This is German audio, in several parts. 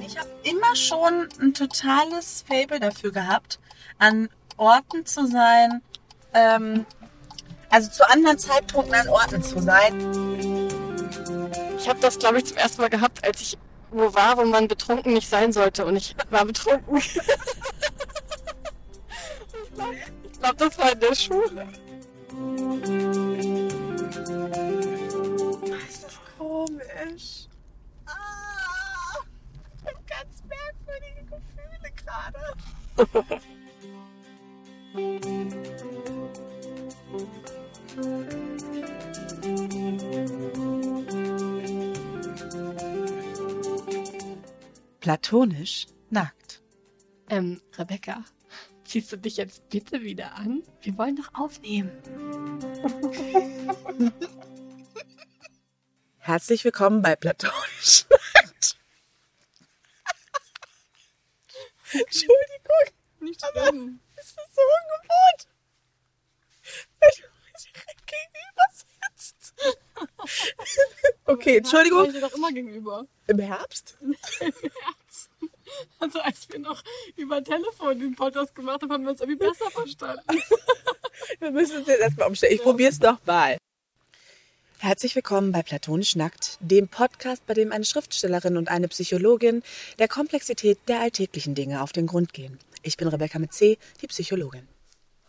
Und ich habe immer schon ein totales Fable dafür gehabt, an Orten zu sein, ähm, also zu anderen Zeitpunkten an Orten zu sein. Ich habe das, glaube ich, zum ersten Mal gehabt, als ich wo war, wo man betrunken nicht sein sollte. Und ich war betrunken. ich glaube, glaub, das war in der Schule. Ist das komisch. Ah, ich habe ganz merkwürdige Gerade. Platonisch nackt. Ähm, Rebecca, ziehst du dich jetzt bitte wieder an? Wir wollen doch aufnehmen. Herzlich willkommen bei Platonisch nackt. Entschuldigung, Nicht aber schlimm. es ist so ungewohnt. Weil du direkt gegenüber sitzt. Okay, Entschuldigung. Ich doch immer gegenüber. Im Herbst? Also als wir noch über Telefon den Podcast gemacht haben, haben wir uns irgendwie besser verstanden. Wir müssen uns jetzt erstmal umstellen. Ich probiere es doch mal. Herzlich willkommen bei Platonisch Nackt, dem Podcast, bei dem eine Schriftstellerin und eine Psychologin der Komplexität der alltäglichen Dinge auf den Grund gehen. Ich bin Rebecca mit C, die Psychologin.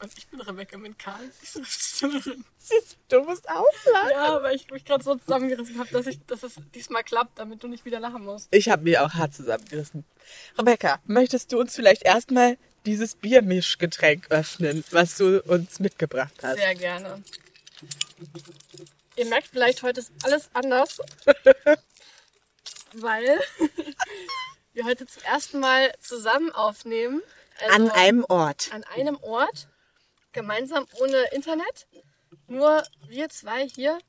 Und ich bin Rebecca mit Karl, die Schriftstellerin. Du musst auflachen. Ja, weil ich mich gerade so zusammengerissen habe, dass, ich, dass es diesmal klappt, damit du nicht wieder lachen musst. Ich habe mich auch hart zusammengerissen. Rebecca, möchtest du uns vielleicht erstmal dieses Biermischgetränk öffnen, was du uns mitgebracht hast? Sehr gerne. Ihr merkt vielleicht, heute ist alles anders, weil wir heute zum ersten Mal zusammen aufnehmen. Also An einem Ort. an einem Ort, gemeinsam ohne Internet. Nur wir zwei hier.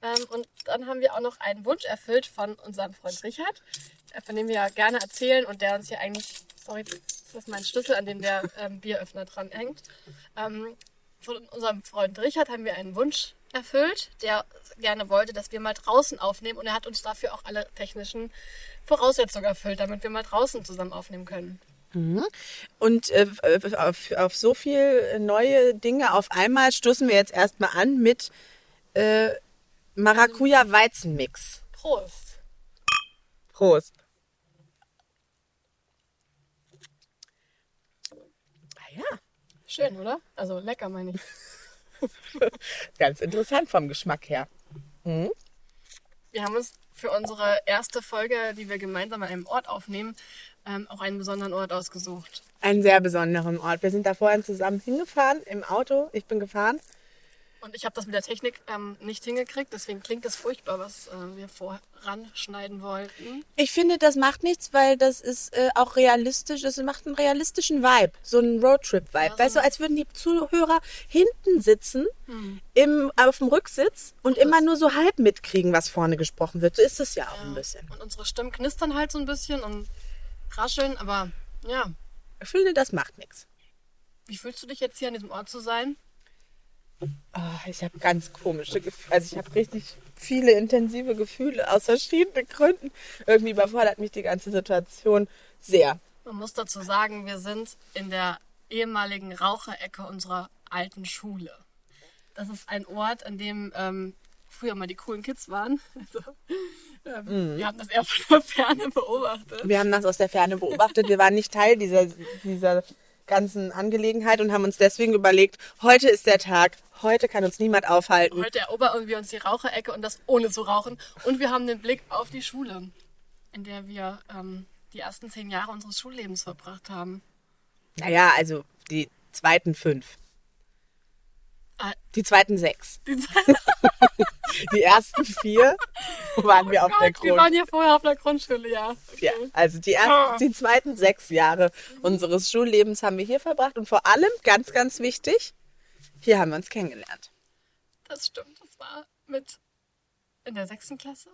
Ähm, und dann haben wir auch noch einen Wunsch erfüllt von unserem Freund Richard, von dem wir ja gerne erzählen und der uns hier eigentlich, sorry, das ist mein Schlüssel, an dem der ähm, Bieröffner dran hängt. Ähm, von unserem Freund Richard haben wir einen Wunsch erfüllt, der gerne wollte, dass wir mal draußen aufnehmen und er hat uns dafür auch alle technischen Voraussetzungen erfüllt, damit wir mal draußen zusammen aufnehmen können. Und äh, auf, auf so viel neue Dinge auf einmal stoßen wir jetzt erstmal an mit äh, Maracuja-Weizenmix. Prost! Prost. Ah ja, Schön, oder? Also lecker, meine ich. ganz interessant vom Geschmack her. Wir haben uns für unsere erste Folge, die wir gemeinsam an einem Ort aufnehmen, ähm, auch einen besonderen Ort ausgesucht. Einen sehr besonderen Ort. Wir sind da vorhin zusammen hingefahren im Auto. Ich bin gefahren. Und ich habe das mit der Technik ähm, nicht hingekriegt, deswegen klingt es furchtbar, was äh, wir voranschneiden wollten. Ich finde, das macht nichts, weil das ist äh, auch realistisch. Es macht einen realistischen Vibe, so einen Roadtrip-Vibe. so weißt du, als würden die Zuhörer hinten sitzen, im, auf dem Rücksitz und immer nur so halb mitkriegen, was vorne gesprochen wird. So ist es ja auch ein bisschen. Und unsere Stimmen knistern halt so ein bisschen und rascheln, aber ja. Ich finde, das macht nichts. Wie fühlst du dich jetzt hier an diesem Ort zu sein? Oh, ich habe ganz komische Gefühle. Also ich habe richtig viele intensive Gefühle aus verschiedenen Gründen. Irgendwie überfordert mich die ganze Situation sehr. Man muss dazu sagen, wir sind in der ehemaligen Raucherecke unserer alten Schule. Das ist ein Ort, an dem ähm, früher mal die coolen Kids waren. Also, ähm, Wir haben das eher von der Ferne beobachtet. Wir haben das aus der Ferne beobachtet. Wir waren nicht Teil dieser, dieser ganzen Angelegenheit und haben uns deswegen überlegt, heute ist der Tag, heute kann uns niemand aufhalten. Heute erobern wir uns die Raucherecke und das ohne zu rauchen. Und wir haben den Blick auf die Schule, in der wir ähm, die ersten zehn Jahre unseres Schullebens verbracht haben. Naja, also die zweiten fünf. Ah, Die zweiten sechs. die Die ersten vier waren wir auf der Gott, wir waren ja vorher auf der Grundschule, ja. Okay. Ja, also die ersten, die zweiten sechs Jahre unseres Schullebens haben wir hier verbracht und vor allem, ganz, ganz wichtig, hier haben wir uns kennengelernt. Das stimmt, das war mit in der sechsten Klasse.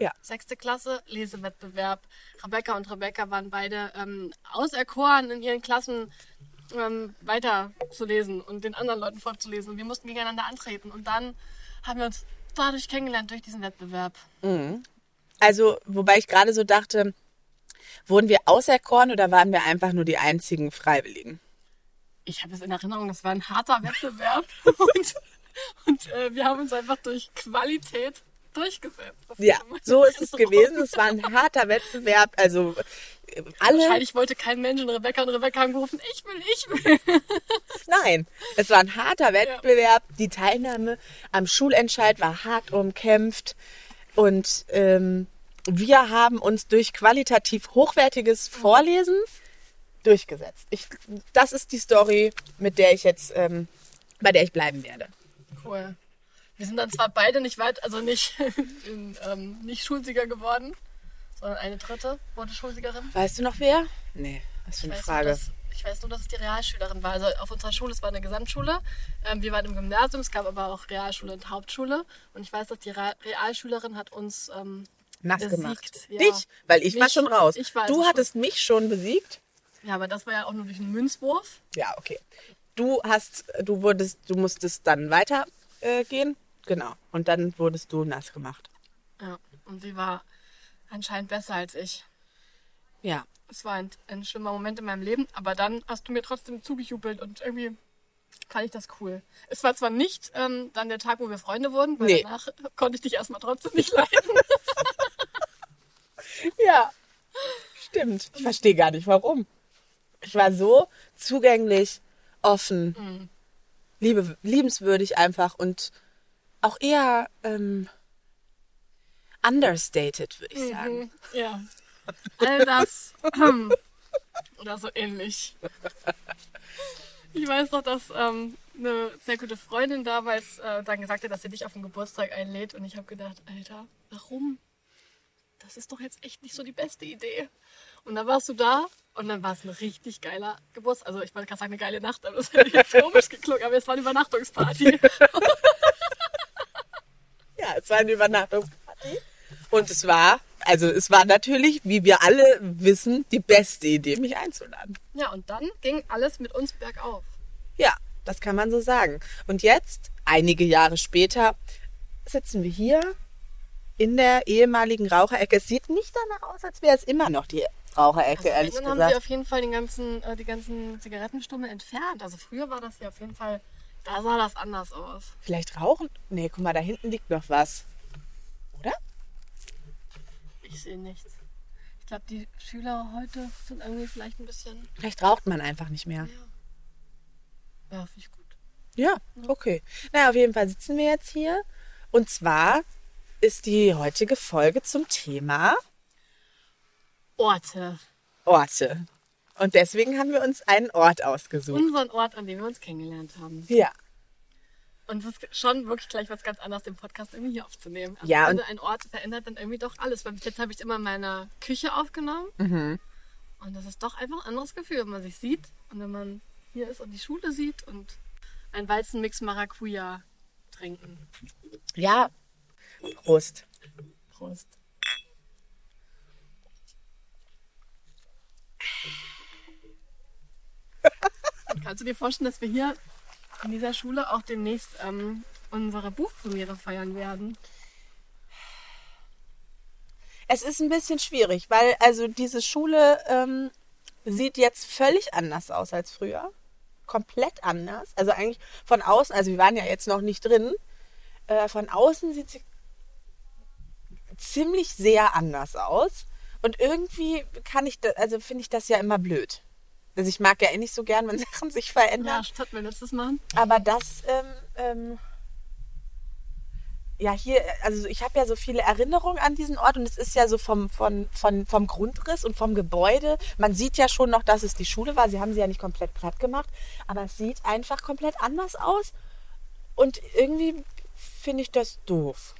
Ja. Sechste Klasse, Lesewettbewerb. Rebecca und Rebecca waren beide ähm, auserkoren, in ihren Klassen ähm, weiter zu lesen und den anderen Leuten vorzulesen. Und wir mussten gegeneinander antreten. Und dann haben wir uns dadurch kennengelernt, durch diesen Wettbewerb. Also, wobei ich gerade so dachte, Wurden wir auserkoren oder waren wir einfach nur die einzigen Freiwilligen? Ich habe es in Erinnerung, das war ein harter Wettbewerb und, und äh, wir haben uns einfach durch Qualität durchgesetzt. Das Ja, so ist es gewesen. Es war ein harter Wettbewerb. Also alle. Wahrscheinlich wollte kein Mensch in Rebecca und Rebecca haben gerufen, ich will, ich will. Nein, es war ein harter Wettbewerb. Die Teilnahme am Schulentscheid war hart umkämpft. Und ähm, wir haben uns durch qualitativ hochwertiges Vorlesen durchgesetzt. Ich, das ist die Story, mit der ich jetzt, ähm, bei der ich bleiben werde. Cool. Wir sind dann zwar beide nicht weit, also nicht, in, ähm, nicht Schulsieger geworden, sondern eine dritte wurde Schulsiegerin. Weißt du noch wer? Nee, was für Ich eine nur, Frage. dass, ich weiß nur, dass es die Realschülerin war. Also auf unserer Schule, es war eine Gesamtschule. Ähm, wir waren im Gymnasium, es gab aber auch Realschule und Hauptschule. Und ich weiß, dass die Realschülerin hat uns ähm, Nass besiegt, gemacht. ja. Dich? Weil ich war Mich- schon raus. ich war du also hattest mich schon besiegt. Ja, aber das war ja auch nur durch einen Münzwurf. Ja, okay. Du hast, du wurdest, du musstest dann weiter äh. Genau. Und dann wurdest du nass gemacht. Ja, und sie war anscheinend besser als ich. Ja. Es war ein, ein schlimmer Moment in meinem Leben, aber dann hast du mir trotzdem zugejubelt und irgendwie fand ich das cool. Es war zwar nicht ähm, dann der Tag, wo wir Freunde wurden, weil Nee. danach konnte ich dich erstmal trotzdem nicht leiden. Ja. Stimmt. Ich verstehe gar nicht, warum. Ich war so zugänglich, offen, Mhm. liebe, liebenswürdig einfach und auch eher ähm, understated, würde ich sagen. Mhm, ja. All das ähm, oder so ähnlich. Ich weiß noch, dass ähm, eine sehr gute Freundin damals äh, dann gesagt hat, dass sie dich auf den Geburtstag einlädt und ich habe gedacht, Alter, warum? Das ist doch jetzt echt nicht so die beste Idee. Und dann warst du da und dann war es ein richtig geiler Geburtstag. Also ich wollte gerade sagen, eine geile Nacht, aber das hätte jetzt komisch geklungen, aber es war eine Übernachtungsparty. Ja, es war eine Übernachtungsparty. Und es war, also es war natürlich, wie wir alle wissen, die beste Idee, mich einzuladen. Ja, und dann ging alles mit uns bergauf. Ja, das kann man so sagen. Und jetzt, einige Jahre später, sitzen wir hier in der ehemaligen Raucherecke. Es sieht nicht danach aus, als wäre es immer noch die Raucherecke, ehrlich dann haben sie gesagt. auf jeden Fall den ganzen, äh, die ganzen Zigarettenstummel entfernt. Also früher war das ja auf jeden Fall, da sah das anders aus. Vielleicht rauchen? Nee, guck mal, da hinten liegt noch was. Oder? Ich sehe nichts. Ich glaube, die Schüler heute sind irgendwie vielleicht ein bisschen. Vielleicht raucht man einfach nicht mehr. Ja, finde ich gut. Ja, okay. Naja, auf jeden Fall sitzen wir jetzt hier. Und zwar ist die heutige Folge zum Thema Orte. Orte. Und deswegen haben wir uns einen Ort ausgesucht. Unseren Ort, an dem wir uns kennengelernt haben. Ja. Und es ist schon wirklich gleich was ganz anderes, den Podcast irgendwie hier aufzunehmen. Also Ja, und- ein Ort verändert dann irgendwie doch alles. Weil bis jetzt habe ich immer in meiner Küche aufgenommen. Mhm. Und das ist doch einfach ein anderes Gefühl, wenn man sich sieht und wenn man hier ist und die Schule sieht und ein Weizenmix Maracuja trinken. Ja. Prost. Prost. Kannst du dir vorstellen, dass wir hier in dieser Schule auch demnächst ähm, unsere Buchpremiere feiern werden? Es ist ein bisschen schwierig, weil also diese Schule ähm, sieht jetzt völlig anders aus als früher. Komplett anders. Also eigentlich von außen, also wir waren ja jetzt noch nicht drin. Äh, von außen sieht sie ziemlich sehr anders aus. Und irgendwie kann ich, also finde ich das ja immer blöd. Also ich mag ja eh nicht so gern, wenn Sachen sich verändern. Ja, statt wir letztes Mal. Aber das, ähm, ähm, ja, hier, also ich habe ja so viele Erinnerungen an diesen Ort und es ist ja so vom, von, von, vom Grundriss und vom Gebäude. Man sieht ja schon noch, dass es die Schule war. Sie haben sie ja nicht komplett platt gemacht, aber es sieht einfach komplett anders aus. Und irgendwie finde ich das doof.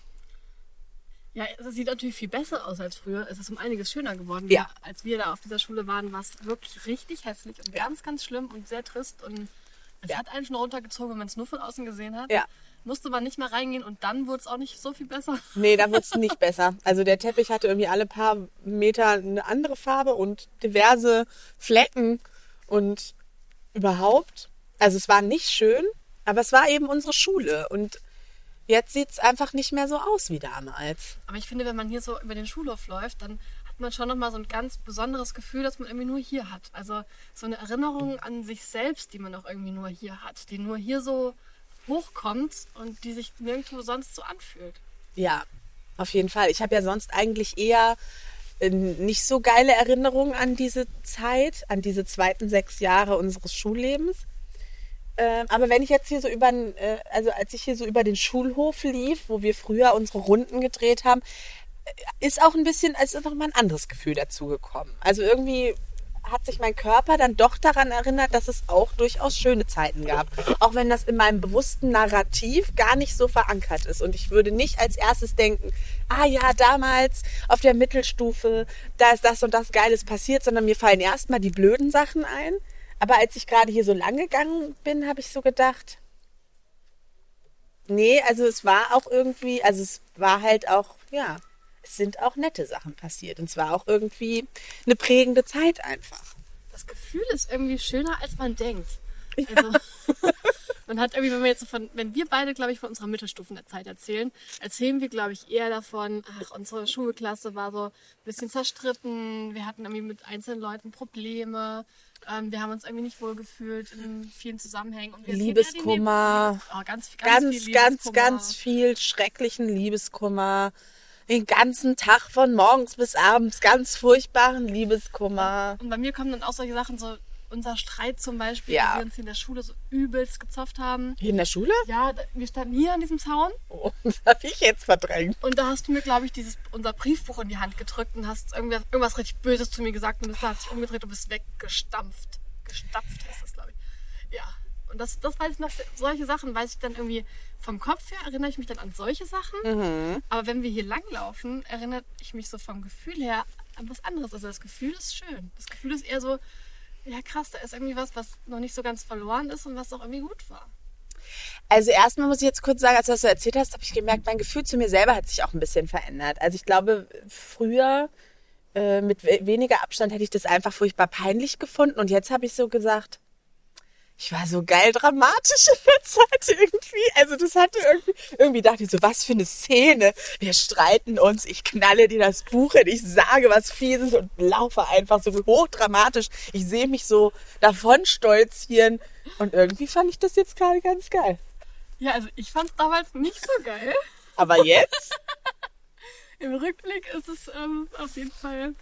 Ja, es sieht natürlich viel besser aus als früher. Es ist um einiges schöner geworden. Ja. Als wir da auf dieser Schule waren, war es wirklich richtig hässlich und ganz, ganz schlimm und sehr trist. Und es Ja. hat einen schon runtergezogen, wenn man es nur von außen gesehen hat. Ja. Musste man nicht mehr reingehen und dann wurde es auch nicht so viel besser. Nee, da wird es nicht besser. Also der Teppich hatte irgendwie alle paar Meter eine andere Farbe und diverse Flecken und überhaupt. Also es war nicht schön, aber es war eben unsere Schule und jetzt sieht es einfach nicht mehr so aus wie damals. Aber ich finde, wenn man hier so über den Schulhof läuft, dann hat man schon nochmal so ein ganz besonderes Gefühl, das man irgendwie nur hier hat. Also so eine Erinnerung an sich selbst, die man auch irgendwie nur hier hat, die nur hier so hochkommt und die sich nirgendwo sonst so anfühlt. Ja, auf jeden Fall. Ich habe ja sonst eigentlich eher äh, nicht so geile Erinnerungen an diese Zeit, an diese zweiten sechs Jahre unseres Schullebens. Ähm, aber wenn ich jetzt hier so über, äh, also als ich hier so über den Schulhof lief, wo wir früher unsere Runden gedreht haben, äh, ist auch ein bisschen, als ist noch mal ein anderes Gefühl dazu gekommen. Also irgendwie hat sich mein Körper dann doch daran erinnert, dass es auch durchaus schöne Zeiten gab. Auch wenn das in meinem bewussten Narrativ gar nicht so verankert ist. Und ich würde nicht als erstes denken, ah ja, damals auf der Mittelstufe, da ist das und das Geiles passiert, sondern mir fallen erstmal die blöden Sachen ein. Aber als ich gerade hier so lang gegangen bin, habe ich so gedacht, nee, also es war auch irgendwie, also es war halt auch, ja, es sind auch nette Sachen passiert. Und zwar auch irgendwie eine prägende Zeit einfach. Das Gefühl ist irgendwie schöner, als man denkt. Also, man hat irgendwie, wenn wir jetzt so von, wenn wir beide, glaube ich, von unserer Mittelstufen der Zeit erzählen, erzählen wir, glaube ich, eher davon, ach, unsere Schulklasse war so ein bisschen zerstritten, wir hatten irgendwie mit einzelnen Leuten Probleme, ähm, wir haben uns irgendwie nicht wohl gefühlt in vielen Zusammenhängen. Und wir Liebeskummer. Ja oh, ganz, ganz, ganz, viel ganz, ganz viel schrecklichen Liebeskummer den ganzen Tag von morgens bis abends ganz furchtbaren Liebeskummer. Und bei mir kommen dann auch solche Sachen, so unser Streit zum Beispiel, Ja. wo wir uns in der Schule so übelst gezopft haben. Hier in der Schule? Ja, wir standen hier an diesem Zaun Oh, das habe ich jetzt verdrängt. und da hast du mir, glaube ich, dieses, unser Briefbuch in die Hand gedrückt und hast irgendwas, irgendwas richtig Böses zu mir gesagt und bist da hast dich umgedreht und bist weggestampft. Gestampft heißt das, glaube ich. Ja. Und das, das weiß ich noch, solche Sachen weiß ich dann irgendwie vom Kopf her, erinnere ich mich dann an solche Sachen. Mhm. Aber wenn wir hier langlaufen, erinnere ich mich so vom Gefühl her an was anderes. Also das Gefühl ist schön. Das Gefühl ist eher so, ja krass, da ist irgendwie was, was noch nicht so ganz verloren ist und was auch irgendwie gut war. Also erstmal muss ich jetzt kurz sagen, als du das so erzählt hast, habe ich gemerkt, mein Gefühl zu mir selber hat sich auch ein bisschen verändert. Also ich glaube, früher äh, mit we weniger Abstand hätte ich das einfach furchtbar peinlich gefunden und jetzt habe ich so gesagt, ich war so geil dramatisch in der Zeit irgendwie. Also das hatte irgendwie, irgendwie dachte ich so, was für eine Szene. Wir streiten uns, ich knalle dir das Buch hin, ich sage was Fieses und laufe einfach so hochdramatisch. Ich sehe mich so davon stolzieren und irgendwie fand ich das jetzt gerade ganz geil. Ja, also ich fand es damals nicht so geil. Aber jetzt? Im Rückblick ist es ähm, auf jeden Fall,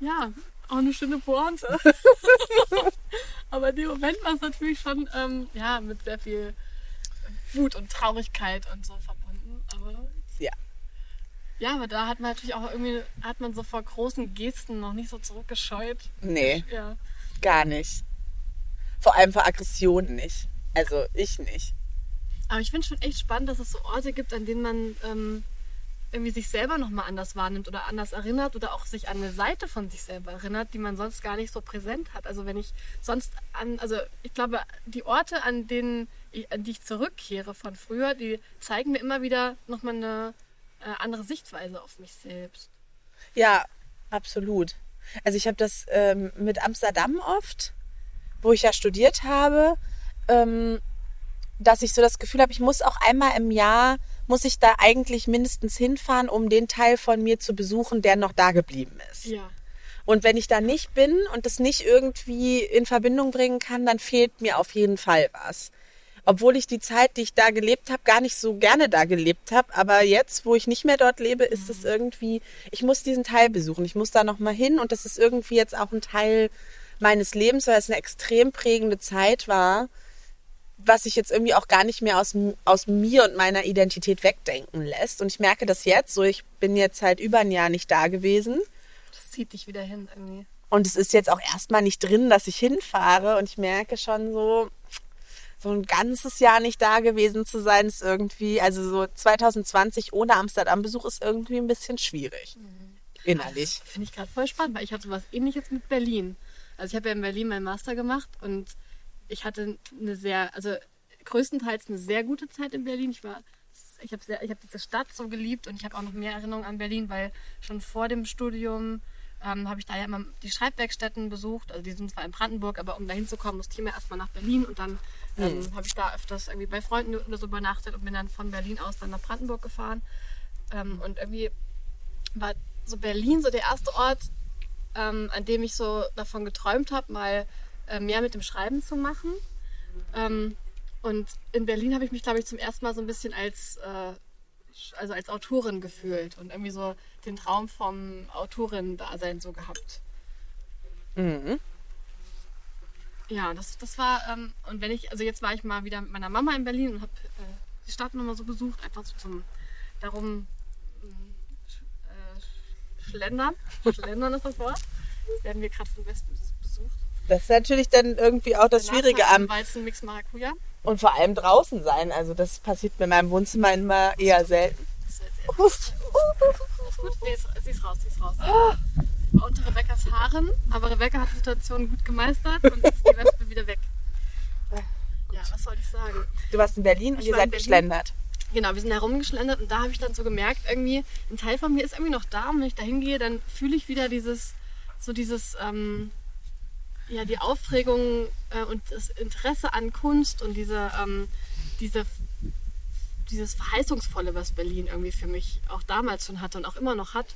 ja, auch eine schöne Pointe. Aber in dem Moment war es natürlich schon, ähm, ja, mit sehr viel Wut und Traurigkeit und so verbunden. Aber Ja. ja, aber da hat man natürlich auch irgendwie, hat man so vor großen Gesten noch nicht so zurückgescheut. Nee, Ja. gar nicht. Vor allem vor Aggressionen nicht. Also ich nicht. Aber ich finde schon echt spannend, dass es so Orte gibt, an denen man ähm, irgendwie sich selber nochmal anders wahrnimmt oder anders erinnert oder auch sich an eine Seite von sich selber erinnert, die man sonst gar nicht so präsent hat. Also wenn ich sonst an, also ich glaube, die Orte, an denen ich, an die ich zurückkehre von früher, die zeigen mir immer wieder nochmal eine äh, andere Sichtweise auf mich selbst. Ja, absolut. Also ich habe das ähm, mit Amsterdam oft, wo ich ja studiert habe, ähm, dass ich so das Gefühl habe, ich muss auch einmal im Jahr, muss ich da eigentlich mindestens hinfahren, um den Teil von mir zu besuchen, der noch da geblieben ist. Ja. Und wenn ich da nicht bin und das nicht irgendwie in Verbindung bringen kann, dann fehlt mir auf jeden Fall was. Obwohl ich die Zeit, die ich da gelebt habe, gar nicht so gerne da gelebt habe. Aber jetzt, wo ich nicht mehr dort lebe, ist es irgendwie, ich muss diesen Teil besuchen. Ich muss da nochmal hin und das ist irgendwie jetzt auch ein Teil meines Lebens, weil es eine extrem prägende Zeit war, was sich jetzt irgendwie auch gar nicht mehr aus, aus mir und meiner Identität wegdenken lässt. Und ich merke das jetzt, so ich bin jetzt halt über ein Jahr nicht da gewesen. Das zieht dich wieder hin irgendwie. Und es ist jetzt auch erstmal nicht drin, dass ich hinfahre. Und ich merke schon so, so ein ganzes Jahr nicht da gewesen zu sein, ist irgendwie, also so 2020 ohne Amsterdam-Besuch ist irgendwie ein bisschen schwierig. Innerlich. Das finde ich gerade voll spannend, weil ich habe sowas ähnliches mit Berlin. Also ich habe ja in Berlin meinen Master gemacht und ich hatte eine sehr, also größtenteils eine sehr gute Zeit in Berlin. Ich war, ich habe sehr, ich habe diese Stadt so geliebt und ich habe auch noch mehr Erinnerungen an Berlin, weil schon vor dem Studium ähm, habe ich da ja immer die Schreibwerkstätten besucht. Also die sind zwar in Brandenburg, aber um da hinzukommen, musste ich immer erstmal nach Berlin und dann ähm, habe ich da öfters irgendwie bei Freunden oder so übernachtet und bin dann von Berlin aus dann nach Brandenburg gefahren. Ähm, und irgendwie war so Berlin so der erste Ort, ähm, an dem ich so davon geträumt habe, mal mehr mit dem Schreiben zu machen. Ähm, und in Berlin habe ich mich, glaube ich, zum ersten Mal so ein bisschen als, äh, also als Autorin gefühlt und irgendwie so den Traum vom Autorin-Dasein so gehabt. Mhm. Ja, das, das war, ähm, und wenn ich, also jetzt war ich mal wieder mit meiner Mama in Berlin und habe äh, die Stadt nochmal so besucht, einfach so zum, darum äh, schlendern. Schlendern ist das Wort. Jetzt werden wir gerade von Westen besucht. Das ist natürlich dann irgendwie auch das Schwierige am Weizenmix Maracuja. und vor allem draußen sein. Also das passiert mir in meinem Wohnzimmer immer eher selten. Uff. Gut? Nee, sie ist raus, sie ist raus. War unter Rebekkas Haaren, aber Rebecca hat die Situation gut gemeistert und jetzt ist die Wespe wieder weg. Ja, was soll ich sagen? Du warst in Berlin und Ich ihr war in seid geschlendert. Genau, wir sind herumgeschlendert und da habe ich dann so gemerkt, irgendwie, ein Teil von mir ist irgendwie noch da und wenn ich da hingehe, dann fühle ich wieder dieses, so dieses, ähm, ja, die Aufregung äh, und das Interesse an Kunst und diese, ähm, diese, dieses Verheißungsvolle, was Berlin irgendwie für mich auch damals schon hatte und auch immer noch hat.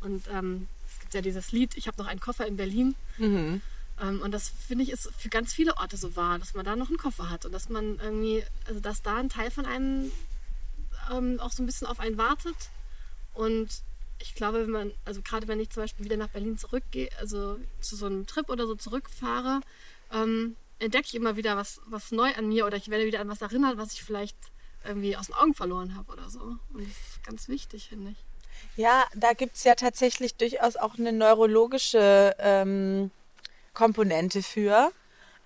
Und ähm, es gibt ja dieses Lied, ich habe noch einen Koffer in Berlin. Mhm. Ähm, und das finde ich ist für ganz viele Orte so wahr, dass man da noch einen Koffer hat und dass man irgendwie, also dass da ein Teil von einem ähm, auch so ein bisschen auf einen wartet. Und ich glaube, wenn man, also gerade wenn ich zum Beispiel wieder nach Berlin zurückgehe, also zu so einem Trip oder so zurückfahre, ähm, entdecke ich immer wieder was, was neu an mir oder ich werde wieder an was erinnert, was ich vielleicht irgendwie aus den Augen verloren habe oder so. Und das ist ganz wichtig, finde ich. Ja, da gibt es ja tatsächlich durchaus auch eine neurologische ähm, Komponente für.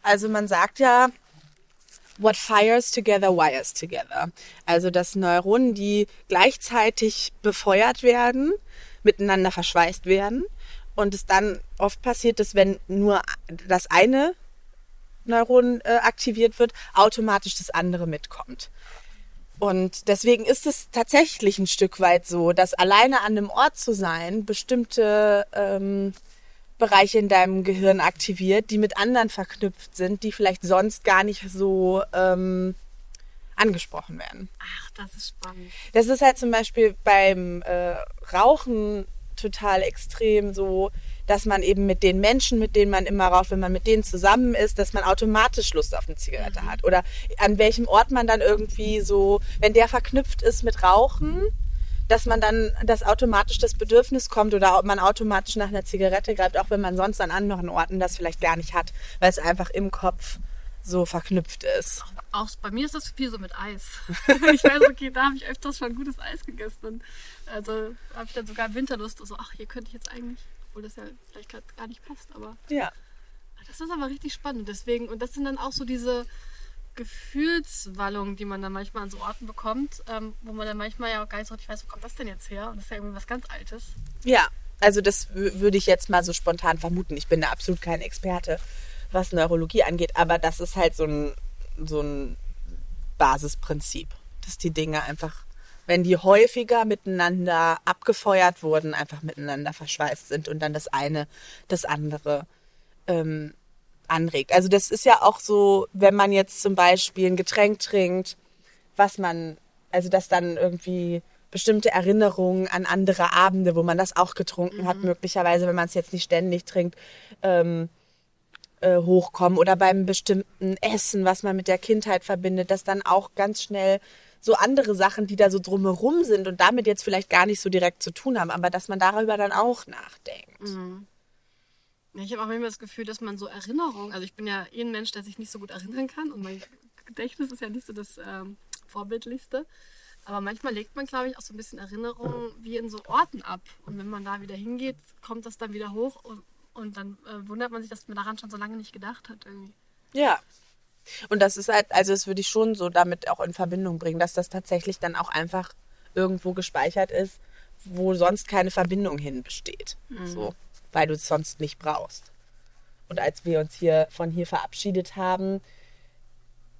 Also man sagt ja, what fires together wires together. Also dass Neuronen, die gleichzeitig befeuert werden, miteinander verschweißt werden. Und es dann oft passiert, dass wenn nur das eine Neuron äh, aktiviert wird, automatisch das andere mitkommt. Und deswegen ist es tatsächlich ein Stück weit so, dass alleine an einem Ort zu sein bestimmte ähm, Bereiche in deinem Gehirn aktiviert, die mit anderen verknüpft sind, die vielleicht sonst gar nicht so ähm, angesprochen werden. Ach, das ist spannend. Das ist halt zum Beispiel beim äh, Rauchen total extrem so, dass man eben mit den Menschen, mit denen man immer raucht, wenn man mit denen zusammen ist, dass man automatisch Lust auf eine Zigarette hat. Oder an welchem Ort man dann irgendwie so, wenn der verknüpft ist mit Rauchen, dass man dann, dass automatisch das Bedürfnis kommt oder ob man automatisch nach einer Zigarette greift, auch wenn man sonst an anderen Orten das vielleicht gar nicht hat, weil es einfach im Kopf so verknüpft ist. Auch bei mir ist das viel so mit Eis. ich weiß, okay, da habe ich öfters schon gutes Eis gegessen. Also habe ich dann sogar Winterlust. So, ach, hier könnte ich jetzt eigentlich, obwohl das ja vielleicht grad gar nicht passt, aber Ja. das ist aber richtig spannend. Deswegen, und das sind dann auch so diese Gefühlswallungen, die man dann manchmal an so Orten bekommt, ähm, wo man dann manchmal ja auch gar nicht so richtig weiß, wo kommt das denn jetzt her? Und das ist ja irgendwie was ganz Altes. Ja, also das würde ich jetzt mal so spontan vermuten. Ich bin da absolut kein Experte, was Neurologie angeht, aber das ist halt so ein, so ein Basisprinzip, dass die Dinge einfach, wenn die häufiger miteinander abgefeuert wurden, einfach miteinander verschweißt sind und dann das eine das andere ähm, anregt. Also das ist ja auch so, wenn man jetzt zum Beispiel ein Getränk trinkt, was man, also dass dann irgendwie bestimmte Erinnerungen an andere Abende, wo man das auch getrunken hat, möglicherweise, wenn man es jetzt nicht ständig trinkt, ähm, äh, hochkommen oder beim bestimmten Essen, was man mit der Kindheit verbindet, dass dann auch ganz schnell so andere Sachen, die da so drumherum sind und damit jetzt vielleicht gar nicht so direkt zu tun haben, aber dass man darüber dann auch nachdenkt. Ja, ich habe auch immer das Gefühl, dass man so Erinnerungen, also ich bin ja eh ein Mensch, der sich nicht so gut erinnern kann und mein Gedächtnis ist ja nicht so das ähm, Vorbildlichste. Aber manchmal legt man, glaube ich, auch so ein bisschen Erinnerungen wie in so Orten ab. Und wenn man da wieder hingeht, kommt das dann wieder hoch und, und dann äh, wundert man sich, dass man daran schon so lange nicht gedacht hat irgendwie. Ja. Und das ist halt, also das würde ich schon so damit auch in Verbindung bringen, dass das tatsächlich dann auch einfach irgendwo gespeichert ist, wo sonst keine Verbindung hin besteht. So, weil du es sonst nicht brauchst. Und als wir uns hier von hier verabschiedet haben,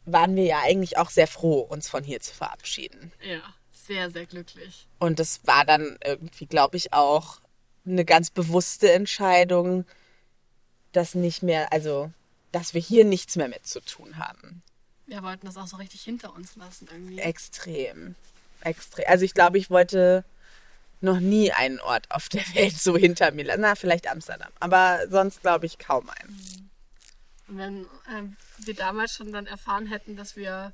waren wir ja eigentlich auch sehr froh, uns von hier zu verabschieden. Ja, sehr, sehr glücklich. Und das war dann irgendwie, glaube ich, auch eine ganz bewusste Entscheidung, dass nicht mehr, also, dass wir hier nichts mehr mit zu tun haben. Wir wollten das auch so richtig hinter uns lassen irgendwie. Extrem. Extrem. Also ich glaube, ich wollte noch nie einen Ort auf der Welt so hinter mir lassen. Na, vielleicht Amsterdam, aber sonst glaube ich kaum einen. Und wenn ähm, wir damals schon dann erfahren hätten, dass wir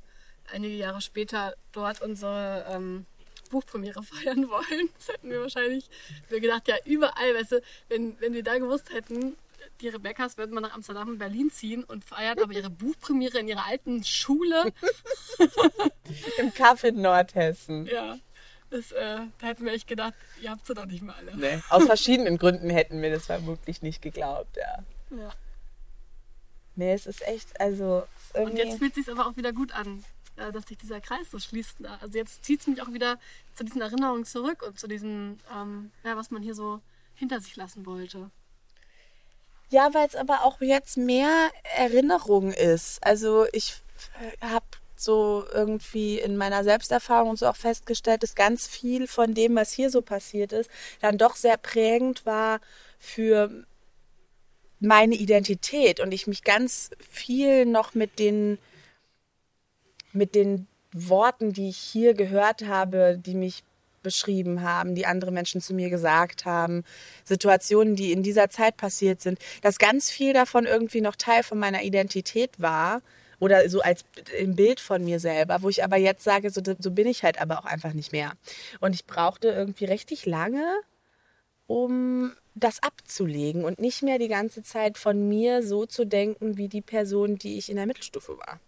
einige Jahre später dort unsere ähm, Buchpremiere feiern wollen, das hätten wir wahrscheinlich wir gedacht, ja, überall, weißt du, wenn, wenn wir da gewusst hätten, die Rebecca's würden mal nach Amsterdam und Berlin ziehen und feiern aber ihre Buchpremiere in ihrer alten Schule. Im Kaff in Nordhessen. Ja. Das, äh, da hätten wir echt gedacht, ihr habt sie doch nicht mal alle. Nee. Aus verschiedenen Gründen hätten wir das vermutlich nicht geglaubt, ja. Ja. Nee, es ist echt, also. ist Und irgendwie- jetzt fühlt es sich aber auch wieder gut an, äh, dass sich dieser Kreis so schließt. Also jetzt zieht es mich auch wieder zu diesen Erinnerungen zurück und zu diesem, ähm, ja, was man hier so hinter sich lassen wollte. Ja, weil es aber auch jetzt mehr Erinnerung ist. Also ich habe so irgendwie in meiner Selbsterfahrung und so auch festgestellt, dass ganz viel von dem, was hier so passiert ist, dann doch sehr prägend war für meine Identität und ich mich ganz viel noch mit den mit den Worten, die ich hier gehört habe, die mich beschrieben haben, die andere Menschen zu mir gesagt haben, Situationen, die in dieser Zeit passiert sind, dass ganz viel davon irgendwie noch Teil von meiner Identität war oder so als im Bild von mir selber, wo ich aber jetzt sage, so, so bin ich halt aber auch einfach nicht mehr. Und ich brauchte irgendwie richtig lange, um das abzulegen und nicht mehr die ganze Zeit von mir so zu denken wie die Person, die ich in der Mittelstufe war.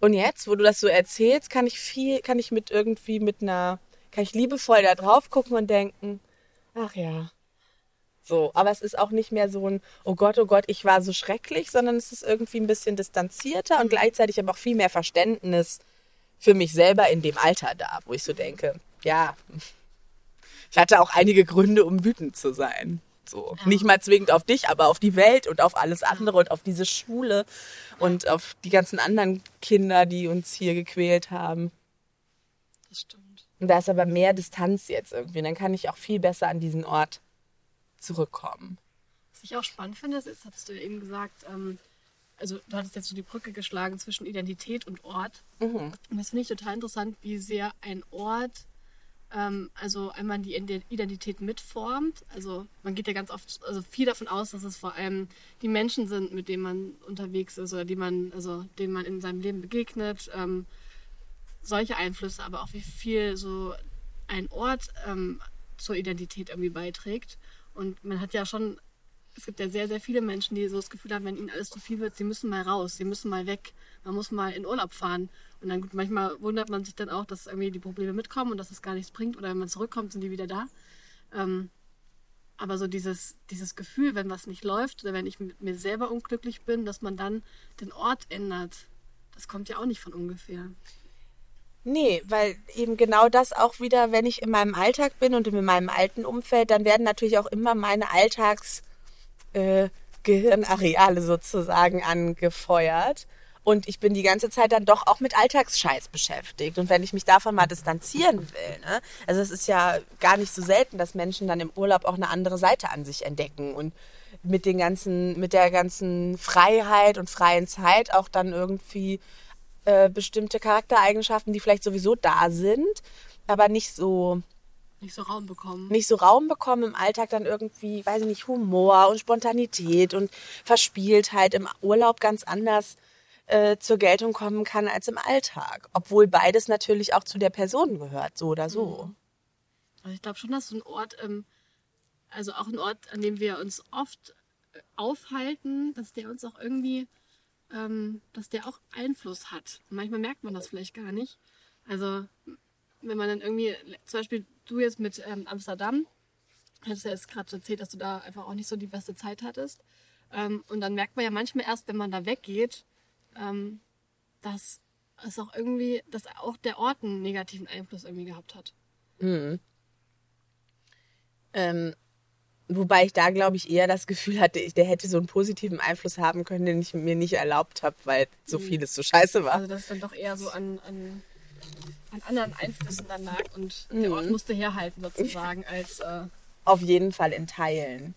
Und jetzt, wo du das so erzählst, kann ich viel, kann ich mit irgendwie mit einer, kann ich liebevoll da drauf gucken und denken, ach ja. So, aber es ist auch nicht mehr so ein, oh Gott, oh Gott, ich war so schrecklich, sondern es ist irgendwie ein bisschen distanzierter und gleichzeitig aber auch viel mehr Verständnis für mich selber in dem Alter da, wo ich so denke, ja, ich hatte auch einige Gründe, um wütend zu sein. So, nicht mal zwingend auf dich, aber auf die Welt und auf alles andere und auf diese Schule und auf die ganzen anderen Kinder, die uns hier gequält haben. Das stimmt. Und da ist aber mehr Distanz jetzt irgendwie. Und dann kann ich auch viel besser an diesen Ort zurückkommen. Was ich auch spannend finde, ist, jetzt hattest du ja eben gesagt, ähm, also du hattest jetzt so die Brücke geschlagen zwischen Identität und Ort. Und das finde ich total interessant, wie sehr ein Ort ähm, also einmal die Ide- Identität mitformt. Also man geht ja ganz oft, also viel davon aus, dass es vor allem die Menschen sind, mit denen man unterwegs ist oder die man, also denen man in seinem Leben begegnet. Ähm, solche Einflüsse, aber auch wie viel so ein Ort ähm, zur Identität irgendwie beiträgt. Und man hat ja schon, es gibt ja sehr, sehr viele Menschen, die so das Gefühl haben, wenn ihnen alles zu viel wird, sie müssen mal raus, sie müssen mal weg, man muss mal in Urlaub fahren. Und dann gut, manchmal wundert man sich dann auch, dass irgendwie die Probleme mitkommen und dass es gar nichts bringt. Oder wenn man zurückkommt, sind die wieder da. Ähm, aber so dieses, dieses Gefühl, wenn was nicht läuft oder wenn ich mit mir selber unglücklich bin, dass man dann den Ort ändert, das kommt ja auch nicht von ungefähr. Nee, weil eben genau das auch wieder, wenn ich in meinem Alltag bin und in meinem alten Umfeld, dann werden natürlich auch immer meine Alltags äh, sozusagen angefeuert. Und ich bin die ganze Zeit dann doch auch mit Alltagsscheiß beschäftigt. Und wenn ich mich davon mal distanzieren will, ne? also es ist ja gar nicht so selten, dass Menschen dann im Urlaub auch eine andere Seite an sich entdecken und mit den ganzen, mit der ganzen Freiheit und freien Zeit auch dann irgendwie äh, bestimmte Charaktereigenschaften, die vielleicht sowieso da sind, aber nicht so Nicht so Raum bekommen. nicht so Raum bekommen im Alltag dann irgendwie, weiß ich nicht, Humor und Spontanität und Verspieltheit im Urlaub ganz anders äh, zur Geltung kommen kann als im Alltag. Obwohl beides natürlich auch zu der Person gehört, so oder so. Also ich glaube schon, dass so ein Ort, ähm, also auch ein Ort, an dem wir uns oft äh, aufhalten, dass der uns auch irgendwie, dass der auch Einfluss hat. Und manchmal merkt man das vielleicht gar nicht. Also wenn man dann irgendwie, zum Beispiel du jetzt mit ähm, Amsterdam, hattest ja jetzt gerade erzählt, dass du da einfach auch nicht so die beste Zeit hattest. Ähm, und dann merkt man ja manchmal erst, wenn man da weggeht, ähm, dass es auch irgendwie, dass auch der Ort einen negativen Einfluss irgendwie gehabt hat. Ähm, wobei ich da, glaube ich, eher das Gefühl hatte, ich, der hätte so einen positiven Einfluss haben können, den ich mir nicht erlaubt habe, weil so vieles so scheiße war. Also dass es dann doch eher so an, an, an anderen Einflüssen dann lag und der Ort musste herhalten sozusagen als äh, Auf jeden Fall in Teilen.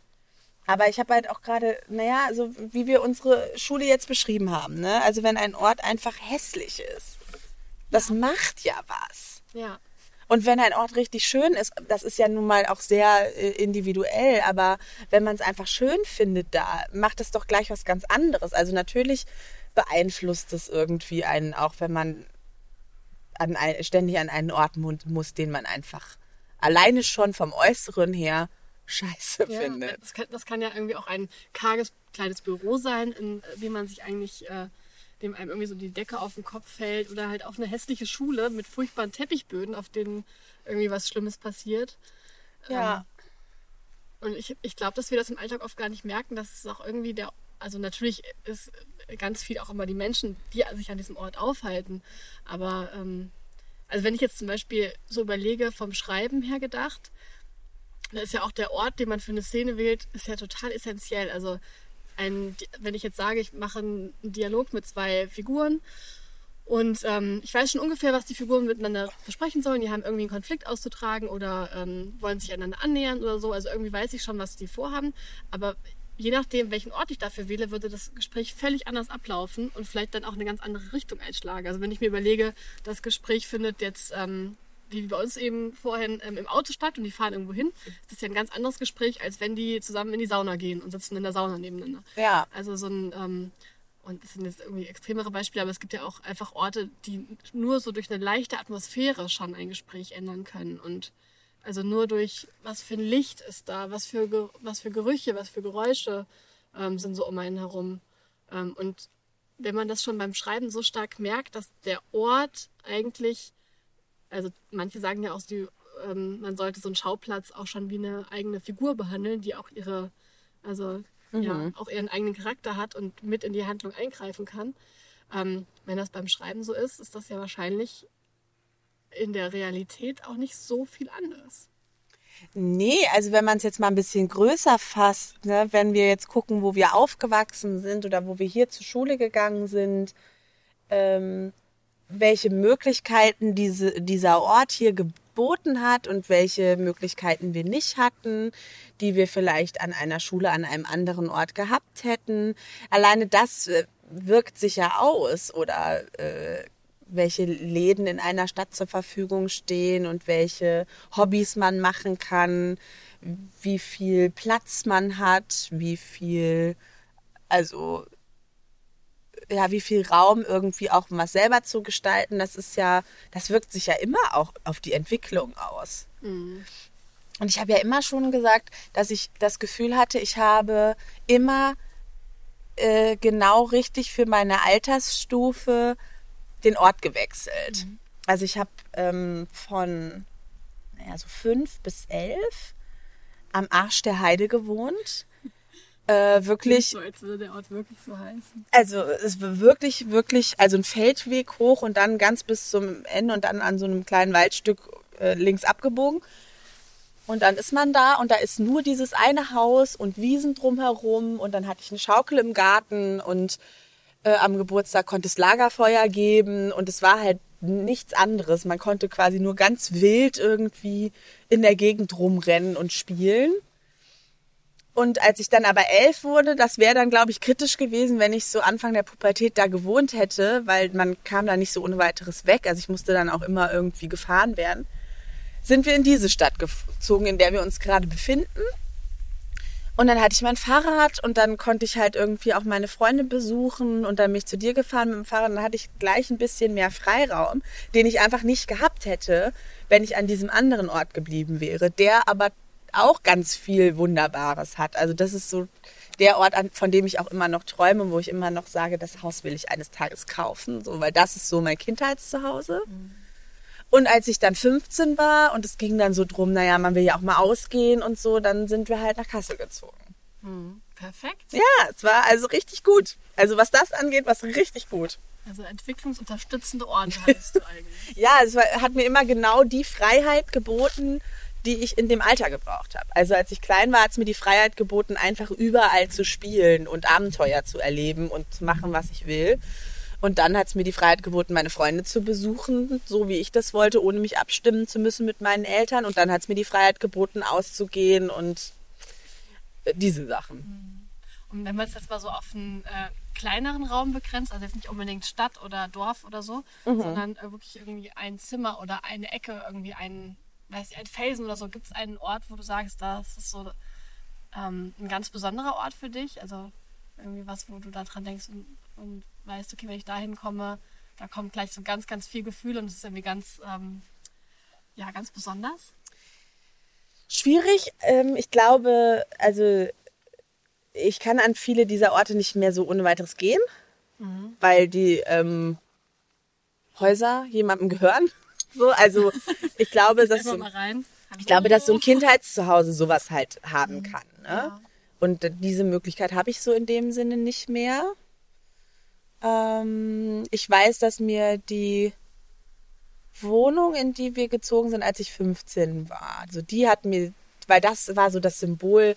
Aber ich habe halt auch gerade, naja, so wie wir unsere Schule jetzt beschrieben haben, ne? Also wenn ein Ort einfach hässlich ist, das macht ja was. ja. Und wenn ein Ort richtig schön ist, das ist ja nun mal auch sehr äh, individuell, aber wenn man es einfach schön findet da, macht es doch gleich was ganz anderes. Also natürlich beeinflusst es irgendwie einen, auch wenn man an ein, ständig an einen Ort muss, den man einfach alleine schon vom Äußeren her scheiße ja, findet. Das kann, das kann, ja irgendwie auch ein karges kleines Büro sein, in dem man sich eigentlich, äh, dem einem irgendwie so die Decke auf den Kopf fällt oder halt auch eine hässliche Schule mit furchtbaren Teppichböden, auf denen irgendwie was Schlimmes passiert. Ja. Ähm, und ich, ich glaube, dass wir das im Alltag oft gar nicht merken, dass es auch irgendwie der, also natürlich ist ganz viel auch immer die Menschen, die sich an diesem Ort aufhalten, aber ähm, also wenn ich jetzt zum Beispiel so überlege, vom Schreiben her gedacht, da ist ja auch der Ort, den man für eine Szene wählt, ist ja total essentiell. Also ein, wenn ich jetzt sage, ich mache einen Dialog mit zwei Figuren und ähm, ich weiß schon ungefähr, was die Figuren miteinander besprechen sollen. Die haben irgendwie einen Konflikt auszutragen oder ähm, wollen sich einander annähern oder so. Also irgendwie weiß ich schon, was die vorhaben. Aber je nachdem, welchen Ort ich dafür wähle, würde das Gespräch völlig anders ablaufen und vielleicht dann auch eine ganz andere Richtung einschlagen. Also wenn ich mir überlege, das Gespräch findet jetzt, ähm, wie bei uns eben vorhin, ähm, im Auto statt und die fahren irgendwo hin, ist das ja ein ganz anderes Gespräch, als wenn die zusammen in die Sauna gehen und sitzen in der Sauna nebeneinander. Ja. Also so ein, ähm, und das sind jetzt irgendwie extremere Beispiele, aber es gibt ja auch einfach Orte, die nur so durch eine leichte Atmosphäre schon ein Gespräch ändern können und also nur durch, was für ein Licht ist da, was für, was für Gerüche, was für Geräusche ähm, sind so um einen herum. Ähm, und wenn man das schon beim Schreiben so stark merkt, dass der Ort eigentlich, also manche sagen ja auch, die, ähm, man sollte so einen Schauplatz auch schon wie eine eigene Figur behandeln, die auch ihre, also mhm. ja, auch ihren eigenen Charakter hat und mit in die Handlung eingreifen kann. Ähm, wenn das beim Schreiben so ist, ist das ja wahrscheinlich in der Realität auch nicht so viel anders. Nee, also wenn man es jetzt mal ein bisschen größer fasst, ne, wenn wir jetzt gucken, wo wir aufgewachsen sind oder wo wir hier zur Schule gegangen sind, ähm, welche Möglichkeiten diese, dieser Ort hier geboten hat und welche Möglichkeiten wir nicht hatten, die wir vielleicht an einer Schule an einem anderen Ort gehabt hätten. Alleine das äh, wirkt sich ja aus oder äh, welche Läden in einer Stadt zur Verfügung stehen und welche Hobbys man machen kann, wie viel Platz man hat, wie viel, also ja, wie viel Raum irgendwie auch um was selber zu gestalten, das ist ja, das wirkt sich ja immer auch auf die Entwicklung aus. Mhm. Und ich habe ja immer schon gesagt, dass ich das Gefühl hatte, ich habe immer äh, genau richtig für meine Altersstufe den Ort gewechselt. Mhm. Also ich habe ähm, von naja, so fünf bis elf am Arsch der Heide gewohnt. Äh, wirklich. So, als würde der Ort wirklich so heißen. Also es war wirklich, wirklich, also ein Feldweg hoch und dann ganz bis zum Ende und dann an so einem kleinen Waldstück äh, links abgebogen. Und dann ist man da und da ist nur dieses eine Haus und Wiesen drumherum und dann hatte ich eine Schaukel im Garten und äh, am Geburtstag konnte es Lagerfeuer geben und es war halt nichts anderes. Man konnte quasi nur ganz wild irgendwie in der Gegend rumrennen und spielen. Und als ich dann aber elf wurde, das wäre dann, glaube ich, kritisch gewesen, wenn ich so Anfang der Pubertät da gewohnt hätte, weil man kam da nicht so ohne weiteres weg. Also ich musste dann auch immer irgendwie gefahren werden. Sind wir in diese Stadt gezogen, in der wir uns gerade befinden. Und dann hatte ich mein Fahrrad und dann konnte ich halt irgendwie auch meine Freunde besuchen und dann mich zu dir gefahren mit dem Fahrrad. Dann hatte ich gleich ein bisschen mehr Freiraum, den ich einfach nicht gehabt hätte, wenn ich an diesem anderen Ort geblieben wäre, der aber auch ganz viel Wunderbares hat. Also das ist so der Ort, von dem ich auch immer noch träume, wo ich immer noch sage, das Haus will ich eines Tages kaufen, so, weil das ist so mein Kindheitszuhause. Mhm. Und als ich dann 15 war und es ging dann so drum, naja, man will ja auch mal ausgehen und so, dann sind wir halt nach Kassel gezogen. Hm, perfekt. Ja, es war also richtig gut. Also was das angeht, war es richtig gut. Also entwicklungsunterstützende Orte heißt du eigentlich. ja, es war, hat mir immer genau die Freiheit geboten, die ich in dem Alter gebraucht habe. Also als ich klein war, hat es mir die Freiheit geboten, einfach überall zu spielen und Abenteuer zu erleben und zu machen, was ich will. Und dann hat es mir die Freiheit geboten, meine Freunde zu besuchen, so wie ich das wollte, ohne mich abstimmen zu müssen mit meinen Eltern. Und dann hat es mir die Freiheit geboten, auszugehen und äh, diese Sachen. Und wenn wir es jetzt mal so auf ein, äh, kleineren Raum begrenzt, also jetzt nicht unbedingt Stadt oder Dorf oder so, mhm. sondern äh, wirklich irgendwie ein Zimmer oder eine Ecke, irgendwie ein, weiß ich, ein Felsen oder so. Gibt es einen Ort, wo du sagst, das ist so ähm, ein ganz besonderer Ort für dich? Also irgendwie was, wo du da dran denkst und, und weißt, okay, wenn ich da hinkomme, da kommt gleich so ganz, ganz viel Gefühl und es ist irgendwie ganz, ähm, ja, ganz besonders? Schwierig. Ähm, ich glaube, also ich kann an viele dieser Orte nicht mehr so ohne weiteres gehen, mhm. weil die ähm, Häuser jemandem gehören. So, also ich glaube, dass so, ich glaube, dass so ein Kindheitszuhause sowas halt haben mhm. kann. Ne? Ja. Und diese Möglichkeit habe ich so in dem Sinne nicht mehr. Ähm, ich weiß, dass mir die Wohnung, in die wir gezogen sind, als ich 15 war, also die hat mir, weil das war so das Symbol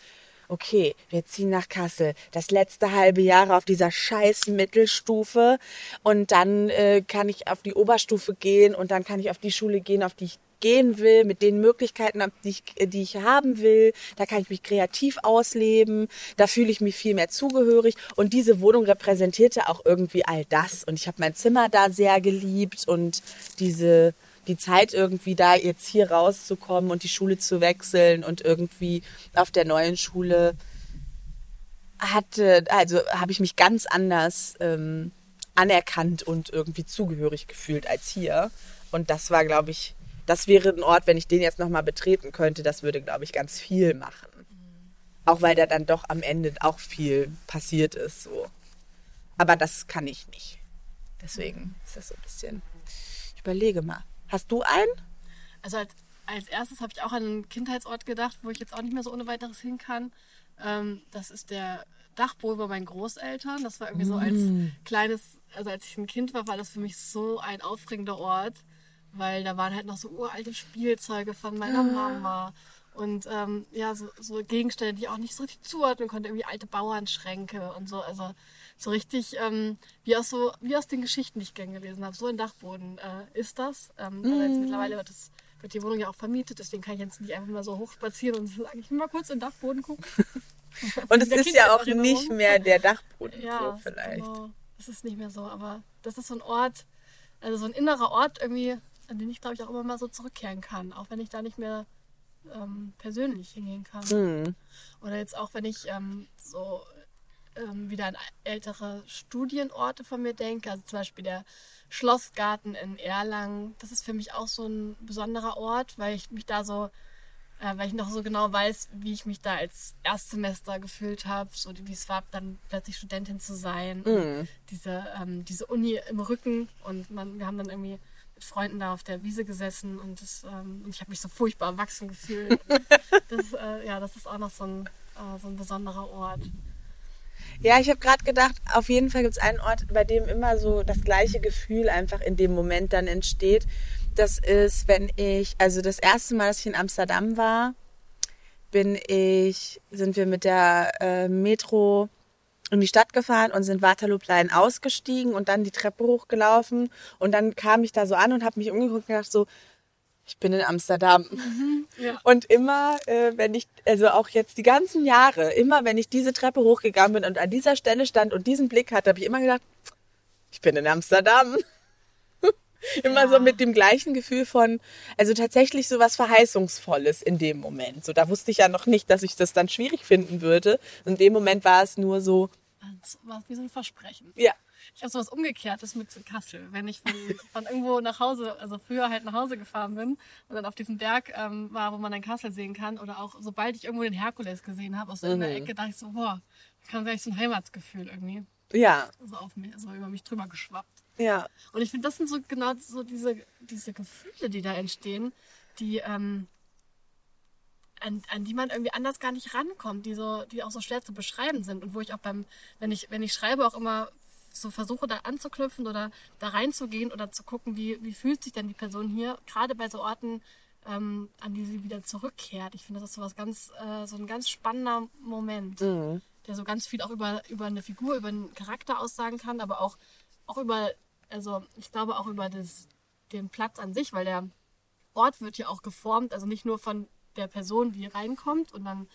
okay, wir ziehen nach Kassel, das letzte halbe Jahr auf dieser scheiß Mittelstufe und dann äh, kann ich auf die Oberstufe gehen und dann kann ich auf die Schule gehen, auf die ich gehen will, mit den Möglichkeiten, die ich, die ich haben will. Da kann ich mich kreativ ausleben. Da fühle ich mich viel mehr zugehörig. Und diese Wohnung repräsentierte auch irgendwie all das. Und ich habe mein Zimmer da sehr geliebt und diese die Zeit irgendwie da jetzt hier rauszukommen und die Schule zu wechseln und irgendwie auf der neuen Schule hatte, also habe ich mich ganz anders ähm, anerkannt und irgendwie zugehörig gefühlt als hier. Und das war, glaube ich, das wäre ein Ort, wenn ich den jetzt nochmal betreten könnte, das würde, glaube ich, ganz viel machen. Auch weil da dann doch am Ende auch viel passiert ist. So. Aber das kann ich nicht. Deswegen ist das so ein bisschen. Ich überlege mal. Hast du einen? Also als, als erstes habe ich auch an einen Kindheitsort gedacht, wo ich jetzt auch nicht mehr so ohne weiteres hin kann. Ähm, das ist der Dachboden bei meinen Großeltern. Das war irgendwie mm. so als mm. kleines, also als ich ein Kind war, war das für mich so ein aufregender Ort, weil da waren halt noch so uralte Spielzeuge von meiner ah. Mama und ähm, ja, so, so Gegenstände, die ich auch nicht so richtig zuordnen konnte, irgendwie alte Bauernschränke und so. Also so richtig ähm, wie aus so wie aus den Geschichten, die ich gern gelesen habe. So ein Dachboden äh, ist das. Ähm, mm. jetzt mittlerweile wird, das, wird die Wohnung ja auch vermietet, deswegen kann ich jetzt nicht einfach mal so hoch spazieren und sagen, ich will mal kurz in den Dachboden gucken. und es ist ja auch nicht mehr der Dachboden ja, so vielleicht. Genau. Es ist nicht mehr so, aber das ist so ein Ort, also so ein innerer Ort irgendwie, an den ich glaube ich auch immer mal so zurückkehren kann, auch wenn ich da nicht mehr ähm, persönlich hingehen kann. Mhm. Oder jetzt auch, wenn ich ähm, so ähm, wieder an ältere Studienorte von mir denke, also zum Beispiel der Schlossgarten in Erlangen, das ist für mich auch so ein besonderer Ort, weil ich mich da so, äh, weil ich noch so genau weiß, wie ich mich da als Erstsemester gefühlt habe, so wie es war, dann plötzlich Studentin zu sein, mm. diese, ähm, diese Uni im Rücken und man, wir haben dann irgendwie mit Freunden da auf der Wiese gesessen und, das, ähm, und ich habe mich so furchtbar erwachsen gefühlt. das, äh, ja, das ist auch noch so ein, äh, so ein besonderer Ort. Ja, ich habe gerade gedacht, auf jeden Fall gibt es einen Ort, bei dem immer so das gleiche Gefühl einfach in dem Moment dann entsteht. Das ist, wenn ich, also das erste Mal, dass ich in Amsterdam war, bin ich, sind wir mit der äh, Metro in die Stadt gefahren und sind Waterlooplein ausgestiegen und dann die Treppe hochgelaufen und dann kam ich da so an und habe mich umgeguckt und gedacht so, ich bin in Amsterdam. Mhm, ja. Und immer, äh, wenn ich, also auch jetzt die ganzen Jahre, immer wenn ich diese Treppe hochgegangen bin und an dieser Stelle stand und diesen Blick hatte, habe ich immer gedacht, ich bin in Amsterdam. immer ja. so mit dem gleichen Gefühl von, also tatsächlich so was Verheißungsvolles in dem Moment. So, da wusste ich ja noch nicht, dass ich das dann schwierig finden würde. Und in dem Moment war es nur so. War wie so ein Versprechen. Ja, ich habe sowas Umgekehrtes mit Kassel. Wenn ich von, von irgendwo nach Hause, also früher halt nach Hause gefahren bin und dann auf diesem Berg ähm, war, wo man dann Kassel sehen kann, oder auch sobald ich irgendwo den Herkules gesehen habe, aus so mhm. Ecke, dachte ich so, boah, da kam gleich so ein Heimatsgefühl irgendwie. Ja. So auf mir, so über mich drüber geschwappt. Ja. Und ich finde, das sind so genau so diese, diese Gefühle, die da entstehen, die, ähm, an, an die man irgendwie anders gar nicht rankommt, die so, die auch so schwer zu beschreiben sind und wo ich auch beim, wenn ich, wenn ich schreibe, auch immer so versuche da anzuknüpfen oder da reinzugehen oder zu gucken, wie, wie fühlt sich denn die Person hier, gerade bei so Orten, ähm, an die sie wieder zurückkehrt. Ich finde, das ist so was ganz, äh, so ein ganz spannender Moment, mhm. der so ganz viel auch über, über eine Figur, über einen Charakter aussagen kann, aber auch, auch über, also ich glaube auch über das, den Platz an sich, weil der Ort wird ja auch geformt, also nicht nur von der Person, die reinkommt und dann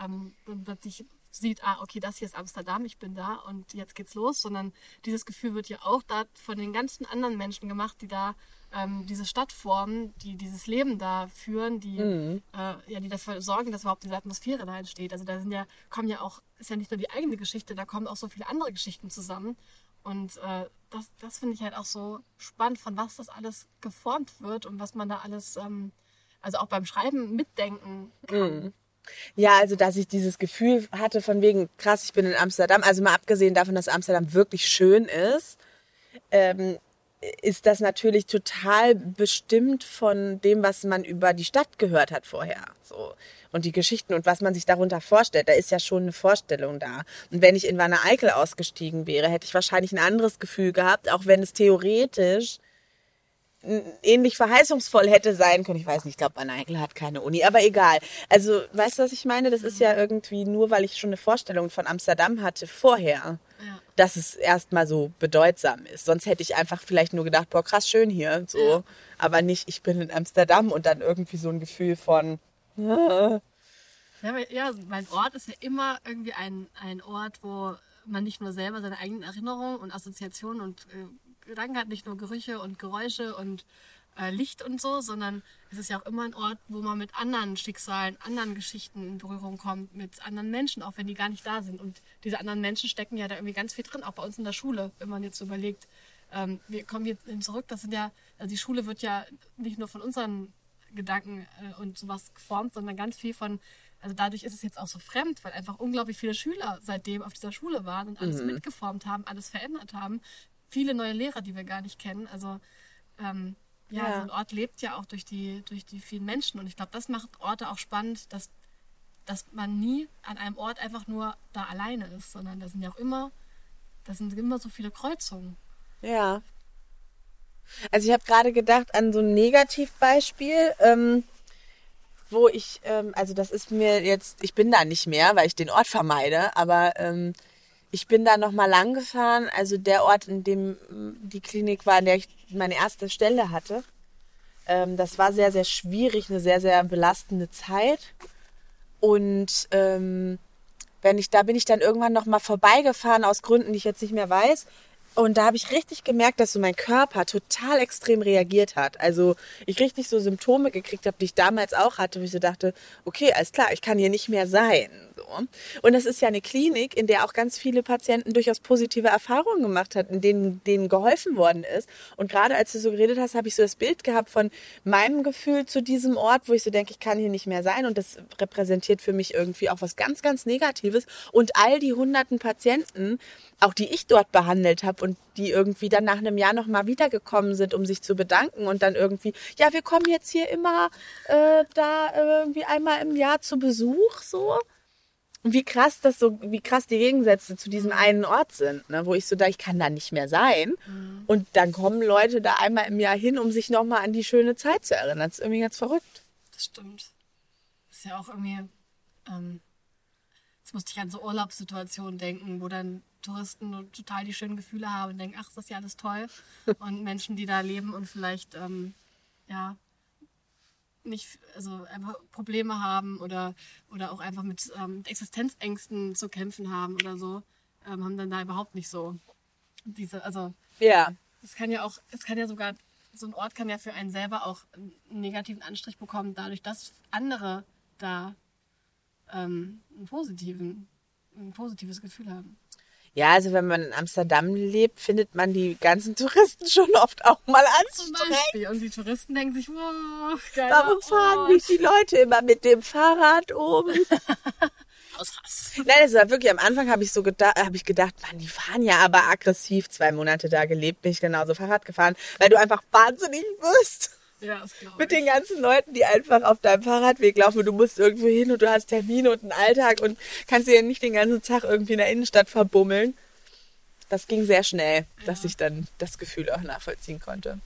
ähm, plötzlich sieht, ah, okay, das hier ist Amsterdam, ich bin da und jetzt geht's los, sondern dieses Gefühl wird ja auch da von den ganzen anderen Menschen gemacht, die da ähm, diese Stadt formen, die dieses Leben da führen, die, mhm. äh, ja, die dafür sorgen, dass überhaupt diese Atmosphäre da entsteht. Also da sind ja, kommen ja auch, ist ja nicht nur die eigene Geschichte, da kommen auch so viele andere Geschichten zusammen. Und äh, das, das finde ich halt auch so spannend, von was das alles geformt wird und was man da alles, ähm, also auch beim Schreiben mitdenken kann. Mhm. Ja, also dass ich dieses Gefühl hatte von wegen, krass, ich bin in Amsterdam, also mal abgesehen davon, dass Amsterdam wirklich schön ist, ähm, ist das natürlich total bestimmt von dem, was man über die Stadt gehört hat vorher. So. Und die Geschichten und was man sich darunter vorstellt. Da ist ja schon eine Vorstellung da. Und wenn ich in Wanne Eickel ausgestiegen wäre, hätte ich wahrscheinlich ein anderes Gefühl gehabt, auch wenn es theoretisch ähnlich verheißungsvoll hätte sein können. Ich weiß nicht, ich glaube, Anna Eickel hat keine Uni, aber egal. Also, weißt du, was ich meine? Das ist ja irgendwie nur, weil ich schon eine Vorstellung von Amsterdam hatte vorher, ja. dass es erstmal so bedeutsam ist. Sonst hätte ich einfach vielleicht nur gedacht, boah, krass schön hier, so. Ja. Aber nicht, ich bin in Amsterdam und dann irgendwie so ein Gefühl von, ja, ja, mein Ort ist ja immer irgendwie ein, ein Ort, wo man nicht nur selber seine eigenen Erinnerungen und Assoziationen und äh, Gedanken hat, nicht nur Gerüche und Geräusche und äh, Licht und so, sondern es ist ja auch immer ein Ort, wo man mit anderen Schicksalen, anderen Geschichten in Berührung kommt, mit anderen Menschen, auch wenn die gar nicht da sind. Und diese anderen Menschen stecken ja da irgendwie ganz viel drin, auch bei uns in der Schule, wenn man jetzt überlegt, ähm, wir kommen jetzt zurück, das sind ja, also die Schule wird ja nicht nur von unseren Gedanken äh, und sowas geformt, sondern ganz viel von also dadurch ist es jetzt auch so fremd, weil einfach unglaublich viele Schüler seitdem auf dieser Schule waren und alles mhm. mitgeformt haben, alles verändert haben viele neue Lehrer, die wir gar nicht kennen. Also ähm, ja, ja. so ein Ort lebt ja auch durch die, durch die vielen Menschen. Und ich glaube, das macht Orte auch spannend, dass, dass man nie an einem Ort einfach nur da alleine ist, sondern da sind ja auch immer, da sind immer so viele Kreuzungen. Ja. Also ich habe gerade gedacht an so ein Negativbeispiel, ähm, wo ich, ähm, also das ist mir jetzt, ich bin da nicht mehr, weil ich den Ort vermeide, aber ähm, ich bin da nochmal lang gefahren, also der Ort, in dem die Klinik war, in der ich meine erste Stelle hatte. Ähm, das war sehr, sehr schwierig, eine sehr, sehr belastende Zeit. Und ähm, wenn ich, da bin ich dann irgendwann nochmal vorbeigefahren aus Gründen, die ich jetzt nicht mehr weiß. Und da habe ich richtig gemerkt, dass so mein Körper total extrem reagiert hat. Also ich richtig so Symptome gekriegt habe, die ich damals auch hatte, wo ich so dachte, okay, alles klar, ich kann hier nicht mehr sein. So. Und das ist ja eine Klinik, in der auch ganz viele Patienten durchaus positive Erfahrungen gemacht hat, in denen denen geholfen worden ist. Und gerade als du so geredet hast, habe ich so das Bild gehabt von meinem Gefühl zu diesem Ort, wo ich so denke, ich kann hier nicht mehr sein. Und das repräsentiert für mich irgendwie auch was ganz, ganz Negatives. Und all die hunderten Patienten, auch die ich dort behandelt habe und die irgendwie dann nach einem Jahr nochmal wiedergekommen sind, um sich zu bedanken und dann irgendwie, ja, wir kommen jetzt hier immer äh, da irgendwie einmal im Jahr zu Besuch, so. Und wie krass das so, wie krass die Gegensätze zu diesem einen Ort sind, ne? wo ich so da, ich kann da nicht mehr sein. Mhm. Und dann kommen Leute da einmal im Jahr hin, um sich nochmal an die schöne Zeit zu erinnern. Das ist irgendwie ganz verrückt. Das stimmt. Das ist ja auch irgendwie, ähm, jetzt musste ich an so Urlaubssituationen denken, wo dann Touristen total die schönen Gefühle haben und denken, ach, das ist ja alles toll. Und Menschen, die da leben und vielleicht ähm, ja nicht, also einfach Probleme haben oder, oder auch einfach mit ähm, Existenzängsten zu kämpfen haben oder so, ähm, haben dann da überhaupt nicht so diese, also ja. Es kann ja auch, es kann ja sogar, so ein Ort kann ja für einen selber auch einen negativen Anstrich bekommen, dadurch, dass andere da ähm, einen positiven, ein positives Gefühl haben. Ja, also wenn man in Amsterdam lebt, findet man die ganzen Touristen schon oft auch mal anstrengend. Und die Touristen denken sich, wow, geil. Warum fahren mich die Leute immer mit dem Fahrrad um? Aus Hass. Nein, das war wirklich, am Anfang habe ich so gedacht, habe ich gedacht, man, die fahren ja aber aggressiv. Zwei Monate da gelebt, bin ich genauso Fahrrad gefahren, weil du einfach wahnsinnig wirst. Ja, das glaube ich. Mit den ganzen Leuten, die einfach auf deinem Fahrradweg laufen. Du musst irgendwo hin und du hast Termine und einen Alltag und kannst dir ja nicht den ganzen Tag irgendwie in der Innenstadt verbummeln. Das ging sehr schnell, ja. dass ich dann das Gefühl auch nachvollziehen konnte.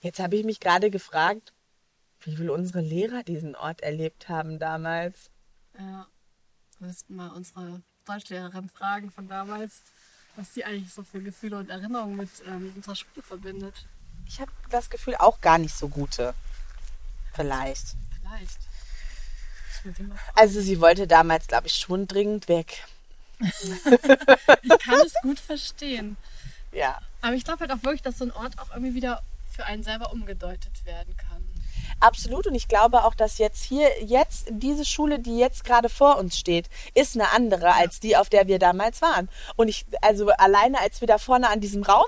Jetzt habe ich mich gerade gefragt, wie will unsere Lehrer diesen Ort erlebt haben damals? Ja, wir müssten mal unsere Deutschlehrerin fragen von damals, was die eigentlich so für Gefühle und Erinnerungen mit ähm, unserer Schule verbindet. Ich habe das Gefühl auch gar nicht so gute. Vielleicht. Vielleicht. Also sie wollte damals, glaube ich, schon dringend weg. Ich kann es gut verstehen. Ja. Aber ich glaube halt auch wirklich, dass so ein Ort auch irgendwie wieder für einen selber umgedeutet werden kann. Absolut. Und ich glaube auch, dass jetzt hier, jetzt diese Schule, die jetzt gerade vor uns steht, ist eine andere als die, auf der wir damals waren. Und ich, also alleine als wir da vorne an diesem Raum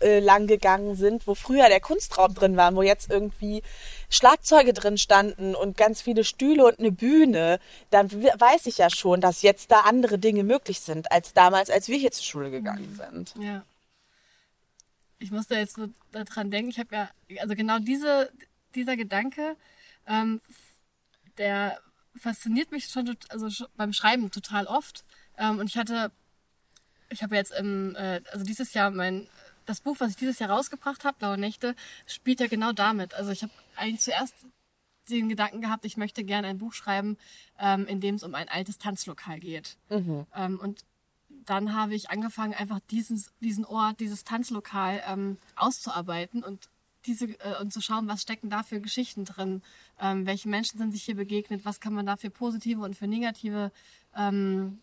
äh, lang gegangen sind, wo früher der Kunstraum drin war, wo jetzt irgendwie Schlagzeuge drin standen und ganz viele Stühle und eine Bühne, dann weiß ich ja schon, dass jetzt da andere Dinge möglich sind als damals, als wir hier zur Schule gegangen sind. Ja. Ich musste jetzt so daran denken, ich habe ja, also genau diese, dieser Gedanke, ähm, der fasziniert mich schon also beim Schreiben total oft. Ähm, und ich hatte, ich habe jetzt im, äh, also dieses Jahr mein, das Buch, was ich dieses Jahr rausgebracht habe, Blaue Nächte, spielt ja genau damit. Also ich habe eigentlich zuerst den Gedanken gehabt, ich möchte gerne ein Buch schreiben, ähm, in dem es um ein altes Tanzlokal geht. Ähm, und dann habe ich angefangen, einfach dieses, diesen Ort, dieses Tanzlokal ähm, auszuarbeiten und diese äh, und zu schauen, was stecken da für Geschichten drin, ähm, welche Menschen sind sich hier begegnet, was kann man da für positive und für negative ähm,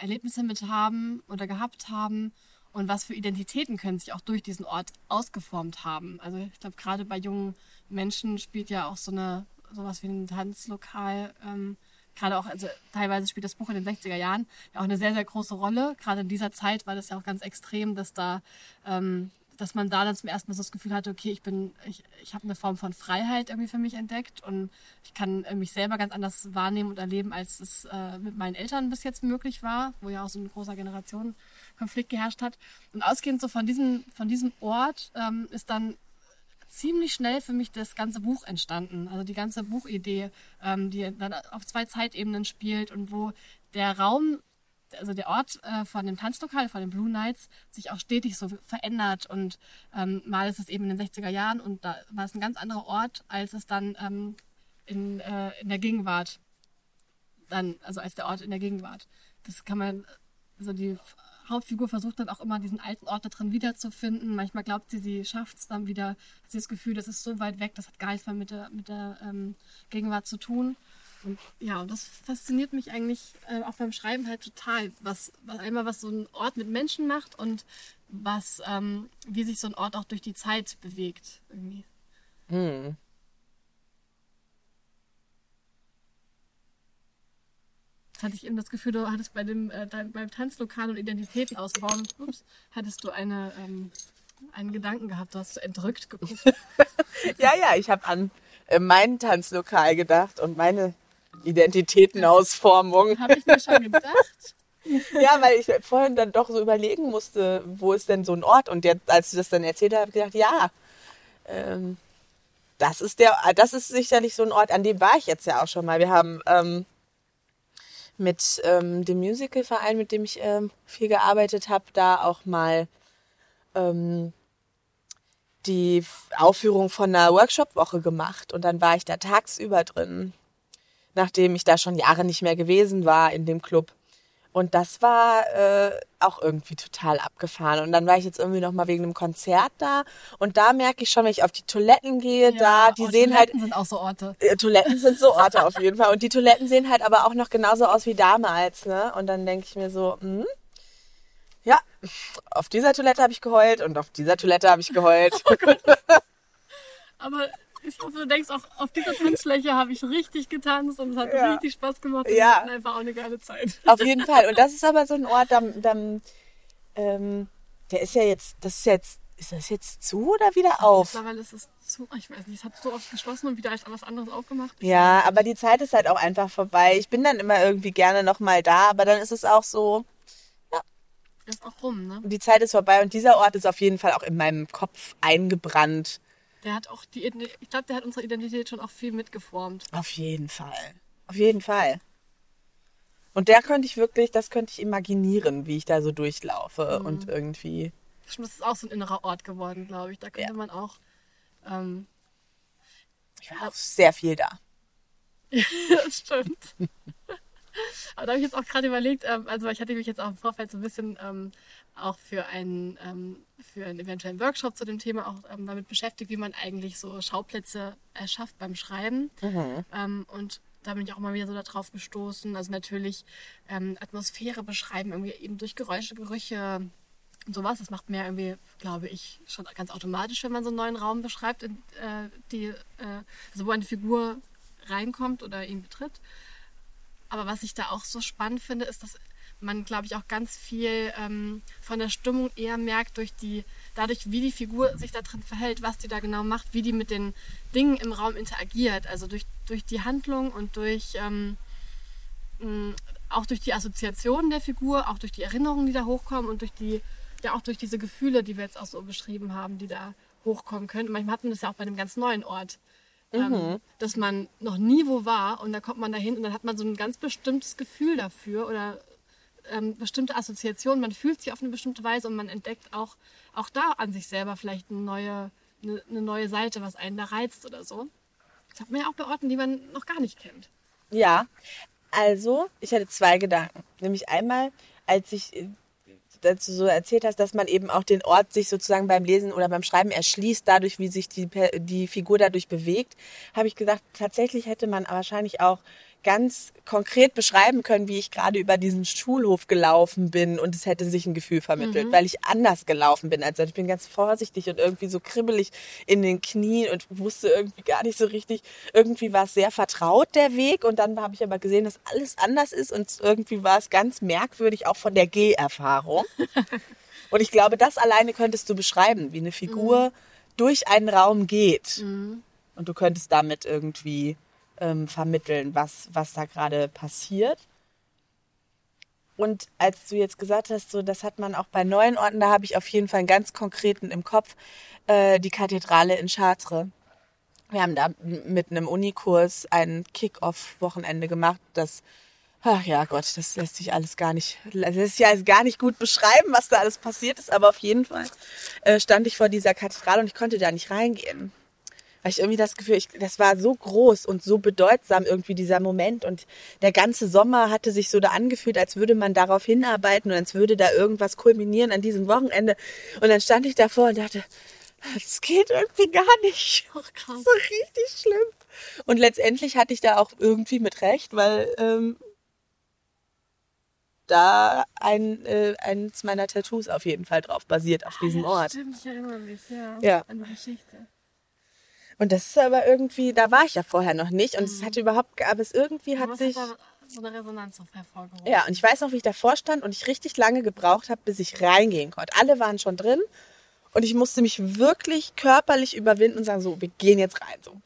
Erlebnisse mit haben oder gehabt haben und was für Identitäten können sich auch durch diesen Ort ausgeformt haben. Also ich glaube, gerade bei jungen Menschen spielt ja auch so eine sowas wie ein Tanzlokal ähm, gerade auch, also teilweise spielt das Buch in den 60er Jahren ja auch eine sehr, sehr große Rolle. Gerade in dieser Zeit war das ja auch ganz extrem, dass da, ähm, dass man da dann zum ersten Mal so das Gefühl hatte, okay, ich bin, ich, ich habe eine Form von Freiheit irgendwie für mich entdeckt und ich kann äh, mich selber ganz anders wahrnehmen und erleben, als es äh, mit meinen Eltern bis jetzt möglich war, wo ja auch so ein großer Generationenkonflikt geherrscht hat. Und ausgehend so von diesem, von diesem Ort ähm, ist dann ziemlich schnell für mich das ganze Buch entstanden. Also die ganze Buchidee, ähm, die dann auf zwei Zeitebenen spielt und wo der Raum, also der Ort äh, von dem Tanzlokal, von den Blue Nights, sich auch stetig so verändert. Und ähm, mal ist es eben in den 60er Jahren und da war es ein ganz anderer Ort, als es dann ähm, in, äh, in der Gegenwart, dann, also als der Ort in der Gegenwart. Das kann man, also die Hauptfigur versucht dann auch immer diesen alten Ort da drin wiederzufinden. Manchmal glaubt sie, sie schafft es dann wieder. Hat sie das Gefühl, das ist so weit weg, das hat gar nichts mehr mit der, mit der ähm, Gegenwart zu tun. Ja, und das fasziniert mich eigentlich äh, auch beim Schreiben halt total. Was, was einmal was so ein Ort mit Menschen macht und was, ähm, wie sich so ein Ort auch durch die Zeit bewegt. Irgendwie. Hm. Jetzt hatte ich eben das Gefühl, du hattest bei dem äh, beim Tanzlokal und Identitäten ausbauen, ups, hattest du eine, ähm, einen Gedanken gehabt, du hast so entrückt geguckt. Ja, ja, ich habe an äh, mein Tanzlokal gedacht und meine Identitätenausformung. Habe ich mir schon gedacht. Ja, weil ich vorhin dann doch so überlegen musste, wo ist denn so ein Ort? Und jetzt, als du das dann erzählt hast, habe ich gedacht, ja, ähm, das ist der, das ist sicherlich so ein Ort, an dem war ich jetzt ja auch schon mal. Wir haben ähm, mit ähm, dem Musicalverein, mit dem ich ähm, viel gearbeitet habe, da auch mal ähm, die Aufführung von einer Workshop-Woche gemacht. Und dann war ich da tagsüber drin, nachdem ich da schon Jahre nicht mehr gewesen war in dem Club. Und das war äh, auch irgendwie total abgefahren. Und dann war ich jetzt irgendwie noch mal wegen einem Konzert da. Und da merke ich schon, wenn ich auf die Toiletten gehe, da, die oh, sehen halt, Toiletten sind auch so Orte. äh, Toiletten sind so Orte auf jeden Fall. Und die Toiletten sehen halt aber auch noch genauso aus wie damals, ne? Und dann denke ich mir so, hm, ja, auf dieser Toilette habe ich geheult und auf dieser Toilette habe ich geheult. Aber ich hoffe, du denkst auch, auf dieser Tanzfläche habe ich richtig getanzt und es hat Ja. richtig Spaß gemacht und Ja. wir hatten einfach auch eine geile Zeit. auf jeden Fall. Und das ist aber so ein Ort, dann, dann ähm, der ist ja jetzt, das ist jetzt, ist das jetzt zu oder wieder auf? Mittlerweile ist es zu, ich weiß nicht, es hat so oft geschlossen und wieder als was anderes aufgemacht. Ja, aber die Zeit ist halt auch einfach vorbei. Ich bin dann immer irgendwie gerne noch mal da, aber dann ist es auch so, Ist auch rum, ne? die Zeit ist vorbei und dieser Ort ist auf jeden Fall auch in meinem Kopf eingebrannt. Der hat auch die, ich glaube, der hat unsere Identität schon auch viel mitgeformt. Auf jeden Fall. Auf jeden Fall. Und der könnte ich wirklich, das könnte ich imaginieren, wie ich da so durchlaufe und irgendwie. Das ist auch so ein innerer Ort geworden, glaube ich. Da könnte Ja. man auch. Ähm, Ich war auch sehr viel da. das stimmt. Aber da habe ich jetzt auch gerade überlegt, ähm, also ich hatte mich jetzt auch im Vorfeld so ein bisschen ähm, auch für einen, ähm, für einen eventuellen Workshop zu dem Thema auch ähm, damit beschäftigt, wie man eigentlich so Schauplätze erschafft beim Schreiben. Ähm, und da bin ich auch mal wieder so darauf gestoßen. Also natürlich ähm, Atmosphäre beschreiben, irgendwie eben durch Geräusche, Gerüche und sowas. Das macht ja irgendwie, glaube ich, schon ganz automatisch, wenn man so einen neuen Raum beschreibt, in, äh, die, äh, also wo eine Figur reinkommt oder ihn betritt. Aber was ich da auch so spannend finde, ist, dass man, glaube ich, auch ganz viel ähm, von der Stimmung eher merkt durch die, dadurch, wie die Figur sich da drin verhält, was die da genau macht, wie die mit den Dingen im Raum interagiert. Also durch, durch die Handlung und durch ähm, mh, auch durch die Assoziationen der Figur, auch durch die Erinnerungen, die da hochkommen und durch die, ja auch durch diese Gefühle, die wir jetzt auch so beschrieben haben, die da hochkommen können. Und manchmal hat man das ja auch bei einem ganz neuen Ort. Ähm, mhm. dass man noch nie wo war und dann kommt man dahin und dann hat man so ein ganz bestimmtes Gefühl dafür oder ähm, bestimmte Assoziationen, man fühlt sich auf eine bestimmte Weise und man entdeckt auch, auch da an sich selber vielleicht eine neue, eine, eine neue Seite, was einen da reizt oder so. Das hat man ja auch bei Orten, die man noch gar nicht kennt. Ja, also ich hatte zwei Gedanken. Nämlich einmal, als ich äh, dazu so erzählt hast, dass man eben auch den Ort sich sozusagen beim Lesen oder beim Schreiben erschließt, dadurch, wie sich die, die Figur dadurch bewegt, habe ich gesagt, tatsächlich hätte man wahrscheinlich auch ganz konkret beschreiben können, wie ich gerade über diesen Schulhof gelaufen bin und es hätte sich ein Gefühl vermittelt, mhm. weil ich anders gelaufen bin. Also ich bin ganz vorsichtig und irgendwie so kribbelig in den Knien und wusste irgendwie gar nicht so richtig. Irgendwie war es sehr vertraut, der Weg. Und dann habe ich aber gesehen, dass alles anders ist und irgendwie war es ganz merkwürdig, auch von der Geherfahrung. und ich glaube, das alleine könntest du beschreiben, wie eine Figur mhm. durch einen Raum geht. Mhm. Und du könntest damit irgendwie ähm, vermitteln, was, was da gerade passiert. Und als du jetzt gesagt hast, so das hat man auch bei neuen Orten, da habe ich auf jeden Fall einen ganz konkreten im Kopf, äh, die Kathedrale in Chartres. Wir haben da mit einem Unikurs ein Kick-Off-Wochenende gemacht, das Ach ja, Gott, das lässt sich alles gar nicht, lässt sich alles gar nicht gut beschreiben, was da alles passiert ist. Aber auf jeden Fall äh, stand ich vor dieser Kathedrale und ich konnte da nicht reingehen weil ich irgendwie das Gefühl, ich, das war so groß und so bedeutsam irgendwie dieser Moment und der ganze Sommer hatte sich so da angefühlt, als würde man darauf hinarbeiten und als würde da irgendwas kulminieren an diesem Wochenende. Und dann stand ich davor und dachte, das geht irgendwie gar nicht. Oh, krass. So richtig schlimm. Und letztendlich hatte ich da auch irgendwie mit recht, weil ähm, da ein, äh, eins meiner Tattoos auf jeden Fall drauf basiert, auf diesem ah, ja, Ort. Stimmt, ich erinnere mich, ja. ja. An die Geschichte. Und das ist aber irgendwie, da war ich ja vorher noch nicht und es mhm. hatte überhaupt, aber es irgendwie hat sich. Hat so eine Resonanz auf hervorgerufen. Ja, und ich weiß noch, wie ich davor stand und ich richtig lange gebraucht habe, bis ich reingehen konnte. Alle waren schon drin und ich musste mich wirklich körperlich überwinden und sagen, so, wir gehen jetzt rein, so.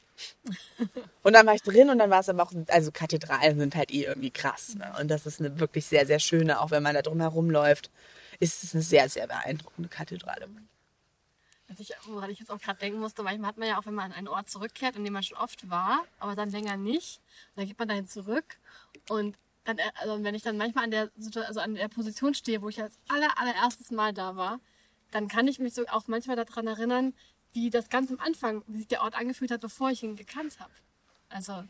und dann war ich drin und dann war es aber auch, also Kathedralen sind halt eh irgendwie krass. Ne? Und das ist eine wirklich sehr, sehr schöne, auch wenn man da drum herum läuft, ist es eine sehr, sehr beeindruckende Kathedrale was ich, woran ich jetzt auch gerade denken musste, manchmal hat man ja auch, wenn man an einen Ort zurückkehrt, an dem man schon oft war, aber dann länger nicht, dann geht man dahin zurück und dann, äh, also wenn ich dann manchmal an der, also an der Position stehe, wo ich als aller, allererstes Mal da war, dann kann ich mich so auch manchmal daran erinnern, wie das ganz am Anfang, wie sich der Ort angefühlt hat, bevor ich ihn gekannt habe. Also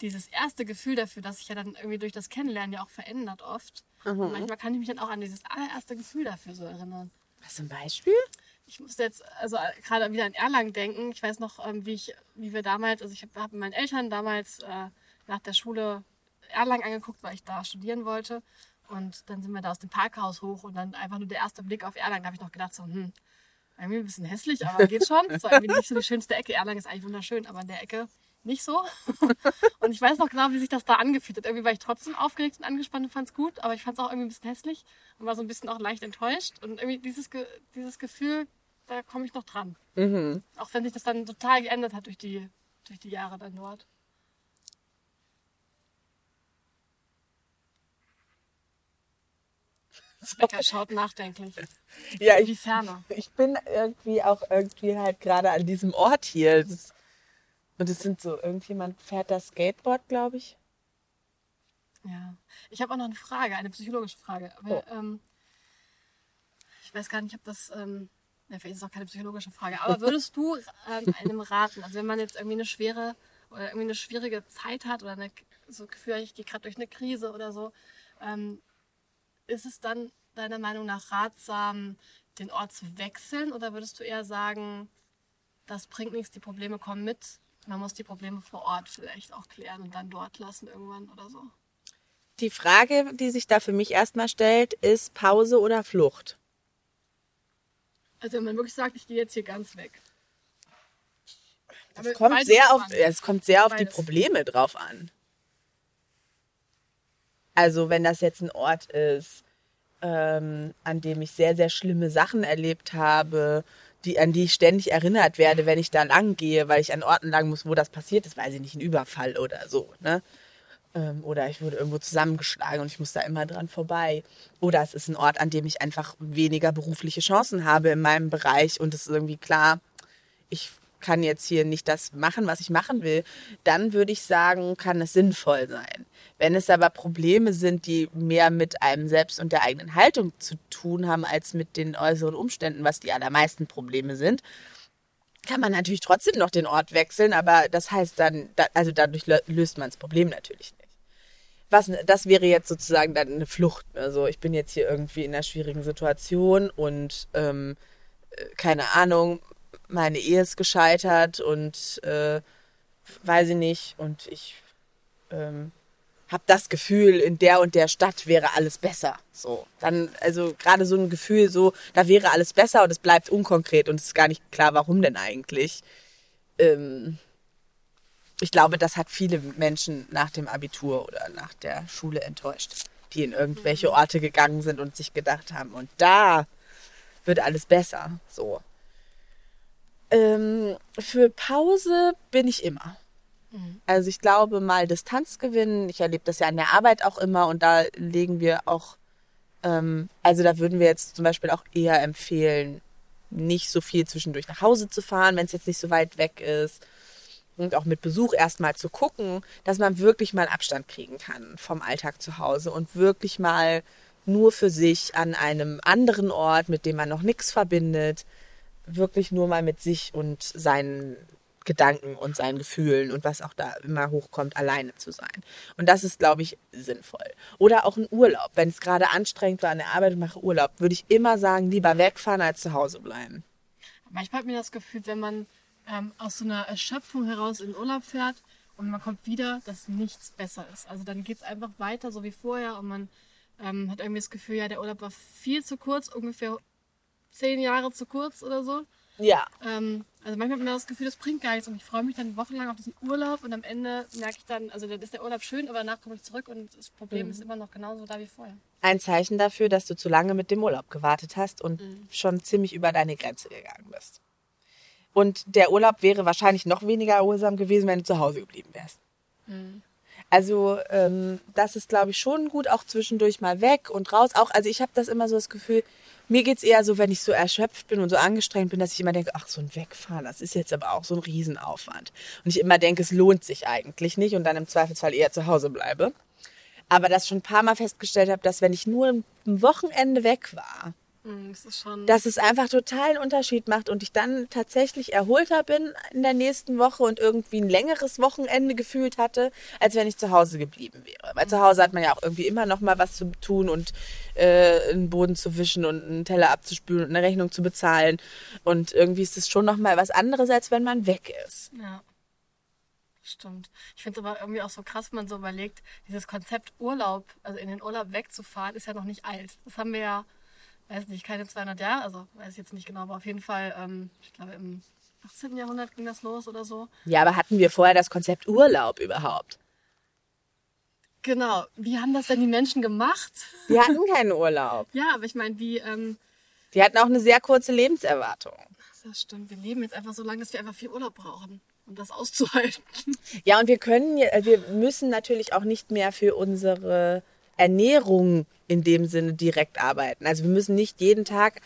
dieses erste Gefühl dafür, dass sich ja dann irgendwie durch das Kennenlernen ja auch verändert oft. Mhm. manchmal kann ich mich dann auch an dieses allererste Gefühl dafür so erinnern. Was zum Beispiel? Ich musste jetzt also äh, gerade wieder an Erlangen denken. Ich weiß noch, ähm, wie ich, wie wir damals, also ich habe hab mit meinen Eltern damals äh, nach der Schule Erlangen angeguckt, weil ich da studieren wollte. Und dann sind wir da aus dem Parkhaus hoch und dann einfach nur der erste Blick auf Erlangen, da habe ich noch gedacht, so, hm, irgendwie ein bisschen hässlich, aber geht schon. War irgendwie nicht so die schönste Ecke. Erlangen ist eigentlich wunderschön, aber in der Ecke nicht so. Und ich weiß noch genau, wie sich das da angefühlt hat. Irgendwie war ich trotzdem aufgeregt und angespannt und fand es gut, aber ich fand es auch irgendwie ein bisschen hässlich und war so ein bisschen auch leicht enttäuscht. Und irgendwie dieses, dieses Gefühl, da komme ich noch dran. Mhm. Auch wenn sich das dann total geändert hat durch die, durch die Jahre dann dort. Becker schaut nachdenklich. Ja, ich, ich bin irgendwie auch irgendwie halt gerade an diesem Ort hier. Das und es sind so, irgendjemand fährt das Skateboard, glaube ich. Ja. Ich habe auch noch eine Frage, eine psychologische Frage. Aber, oh. ähm, ich weiß gar nicht, ob das. Ähm, ja, vielleicht ist es auch keine psychologische Frage. Aber würdest du ähm, einem raten, also wenn man jetzt irgendwie eine schwere oder irgendwie eine schwierige Zeit hat oder eine, so Gefühl, ich gehe gerade durch eine Krise oder so, ähm, ist es dann deiner Meinung nach ratsam, den Ort zu wechseln? Oder würdest du eher sagen, das bringt nichts, die Probleme kommen mit man muss die Probleme vor Ort vielleicht auch klären und dann dort lassen irgendwann oder so. Die Frage, die sich da für mich erstmal stellt, ist Pause oder Flucht? Also wenn man wirklich sagt, ich gehe jetzt hier ganz weg. Es kommt, sehr auf, spannend. es kommt sehr auf die. Probleme drauf an. Also wenn das jetzt ein Ort ist, ähm, an dem ich sehr, sehr schlimme Sachen erlebt habe, die, an die ich ständig erinnert werde, wenn ich da lang gehe, weil ich an Orten lang muss, wo das passiert ist, weiß ich nicht, ein Überfall oder so. Ne? Ähm, oder ich wurde irgendwo zusammengeschlagen und ich muss da immer dran vorbei. Oder es ist ein Ort, an dem ich einfach weniger berufliche Chancen habe in meinem Bereich und es ist irgendwie klar, ich kann jetzt hier nicht das machen, was ich machen will, dann würde ich sagen, kann es sinnvoll sein. Wenn es aber Probleme sind, die mehr mit einem selbst und der eigenen Haltung zu tun haben, als mit den äußeren Umständen, was die allermeisten Probleme sind, kann man natürlich trotzdem noch den Ort wechseln, aber das heißt dann, da- also dadurch lö- löst man das Problem natürlich nicht. Was, das wäre jetzt sozusagen dann eine Flucht. Also ich bin jetzt hier irgendwie in einer schwierigen Situation und ähm, äh, keine Ahnung, meine Ehe ist gescheitert und äh, weiß ich nicht und ich ähm, habe das Gefühl, in der und der Stadt wäre alles besser. So, dann also gerade so ein Gefühl, so da wäre alles besser und es bleibt unkonkret und es ist gar nicht klar, warum denn eigentlich. Ähm, ich glaube, das hat viele Menschen nach dem Abitur oder nach der Schule enttäuscht, die in irgendwelche Orte gegangen sind und sich gedacht haben, und da wird alles besser. So. Ähm, für Pause bin ich immer. Also ich glaube, mal Distanz gewinnen. Ich erlebe das ja an der Arbeit auch immer und da legen wir auch, ähm, also da würden wir jetzt zum Beispiel auch eher empfehlen, nicht so viel zwischendurch nach Hause zu fahren, wenn es jetzt nicht so weit weg ist. Und auch mit Besuch erstmal zu gucken, dass man wirklich mal Abstand kriegen kann vom Alltag zu Hause und wirklich mal nur für sich an einem anderen Ort, mit dem man noch nichts verbindet, wirklich nur mal mit sich und seinen Gedanken und seinen Gefühlen und was auch da immer hochkommt, alleine zu sein. Und das ist, glaube ich, sinnvoll. Oder auch ein Urlaub. Wenn es gerade anstrengend war an der Arbeit mache Urlaub, würde ich immer sagen, lieber wegfahren als zu Hause bleiben. Manchmal hat mir das Gefühl, wenn man ähm, aus so einer Erschöpfung heraus in den Urlaub fährt und man kommt wieder, dass nichts besser ist. Also dann geht es einfach weiter, so wie vorher und man ähm, hat irgendwie das Gefühl, ja, der Urlaub war viel zu kurz, ungefähr zehn Jahre zu kurz oder so. Ja, Ähm, also manchmal hat man das Gefühl, das bringt gar nichts und ich freue mich dann wochenlang auf diesen Urlaub und am Ende merke ich dann, also dann ist der Urlaub schön, aber danach komme ich zurück und das Problem ist immer noch genauso da wie vorher. ein Zeichen dafür, dass du zu lange mit dem Urlaub gewartet hast und schon ziemlich über deine Grenze gegangen bist. Und der Urlaub wäre wahrscheinlich noch weniger erholsam gewesen, wenn du zu Hause geblieben wärst. Also ähm, das ist, glaube ich, schon gut, auch zwischendurch mal weg und raus. Auch, also ich habe das immer so das Gefühl, mir geht's eher so, wenn ich so erschöpft bin und so angestrengt bin, dass ich immer denke, ach, so ein Wegfahren, das ist jetzt aber auch so ein Riesenaufwand. Und ich immer denke, es lohnt sich eigentlich nicht und dann im Zweifelsfall eher zu Hause bleibe. Aber das schon ein paar Mal festgestellt habe, dass wenn ich nur ein Wochenende weg war, Das ist schon. dass es einfach total einen Unterschied macht und ich dann tatsächlich erholter bin in der nächsten Woche und irgendwie ein längeres Wochenende gefühlt hatte, als wenn ich zu Hause geblieben wäre. Weil zu Hause hat man ja auch irgendwie immer noch mal was zu tun und äh, einen Boden zu wischen und einen Teller abzuspülen und eine Rechnung zu bezahlen und irgendwie ist es schon noch mal was anderes, als wenn man weg ist. Ja. Stimmt. Ich finde es aber irgendwie auch so krass, wenn man so überlegt, dieses Konzept Urlaub, also in den Urlaub wegzufahren, ist ja noch nicht alt. Das haben wir ja, weiß nicht, keine 200 Jahre, also weiß ich jetzt nicht genau, aber auf jeden Fall, ähm, ich glaube im 18. Jahrhundert ging das los oder so. Ja, aber hatten wir vorher das Konzept Urlaub überhaupt? Genau. Wie haben das denn die Menschen gemacht? Die hatten keinen Urlaub. Ja, aber ich meine, wie, ähm, Die hatten auch eine sehr kurze Lebenserwartung. das stimmt, wir leben jetzt einfach so lange, dass wir einfach viel Urlaub brauchen, um das auszuhalten. Ja, und wir können, ja- wir müssen natürlich auch nicht mehr für unsere Ernährung in dem Sinne direkt arbeiten. Also wir müssen nicht jeden Tag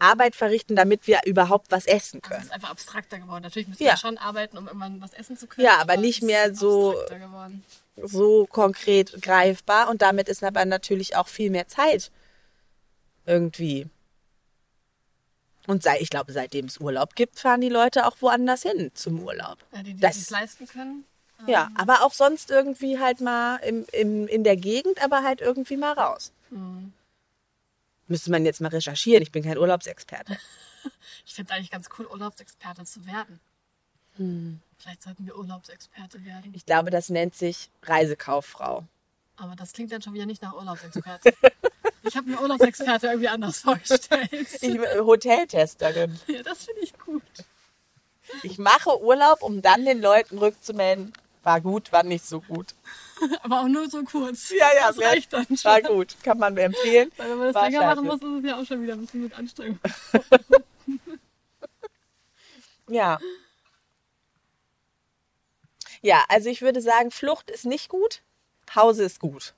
Arbeit verrichten, damit wir überhaupt was essen Das können. ist einfach abstrakter geworden. Natürlich müssen Ja. wir schon arbeiten, um irgendwann was essen zu können. Ja, aber nicht mehr so-. So konkret greifbar und damit ist aber natürlich auch viel mehr Zeit irgendwie. Und sei, ich glaube, seitdem es Urlaub gibt, fahren die Leute auch woanders hin zum Urlaub. Ja, die, die Das- es leisten können. Ja, aber auch sonst irgendwie halt mal im, im, in der Gegend, aber halt irgendwie mal raus. Müsste man jetzt mal recherchieren. Ich bin kein Urlaubsexperte. Ich finde es eigentlich ganz cool, Urlaubsexperte zu werden. Vielleicht sollten wir Urlaubsexperte werden. Ich glaube, das nennt sich Reisekauffrau. Aber das klingt dann schon wieder nicht nach Urlaubsexperte. ich habe mir Urlaubsexperte irgendwie anders vorgestellt. Ich bin Hoteltesterin. ja, das finde ich gut. Ich mache Urlaub, um dann den Leuten rückzumelden, war gut, war nicht so gut. Aber auch nur so kurz. Ja, ja, das reicht dann schon. War gut, kann man mir empfehlen. Weil wenn man das War länger scheiße. machen muss, ist es ja auch schon wieder ein bisschen mit Anstrengung. Ja. Ja, also ich würde sagen, Flucht ist nicht gut, Pause ist gut.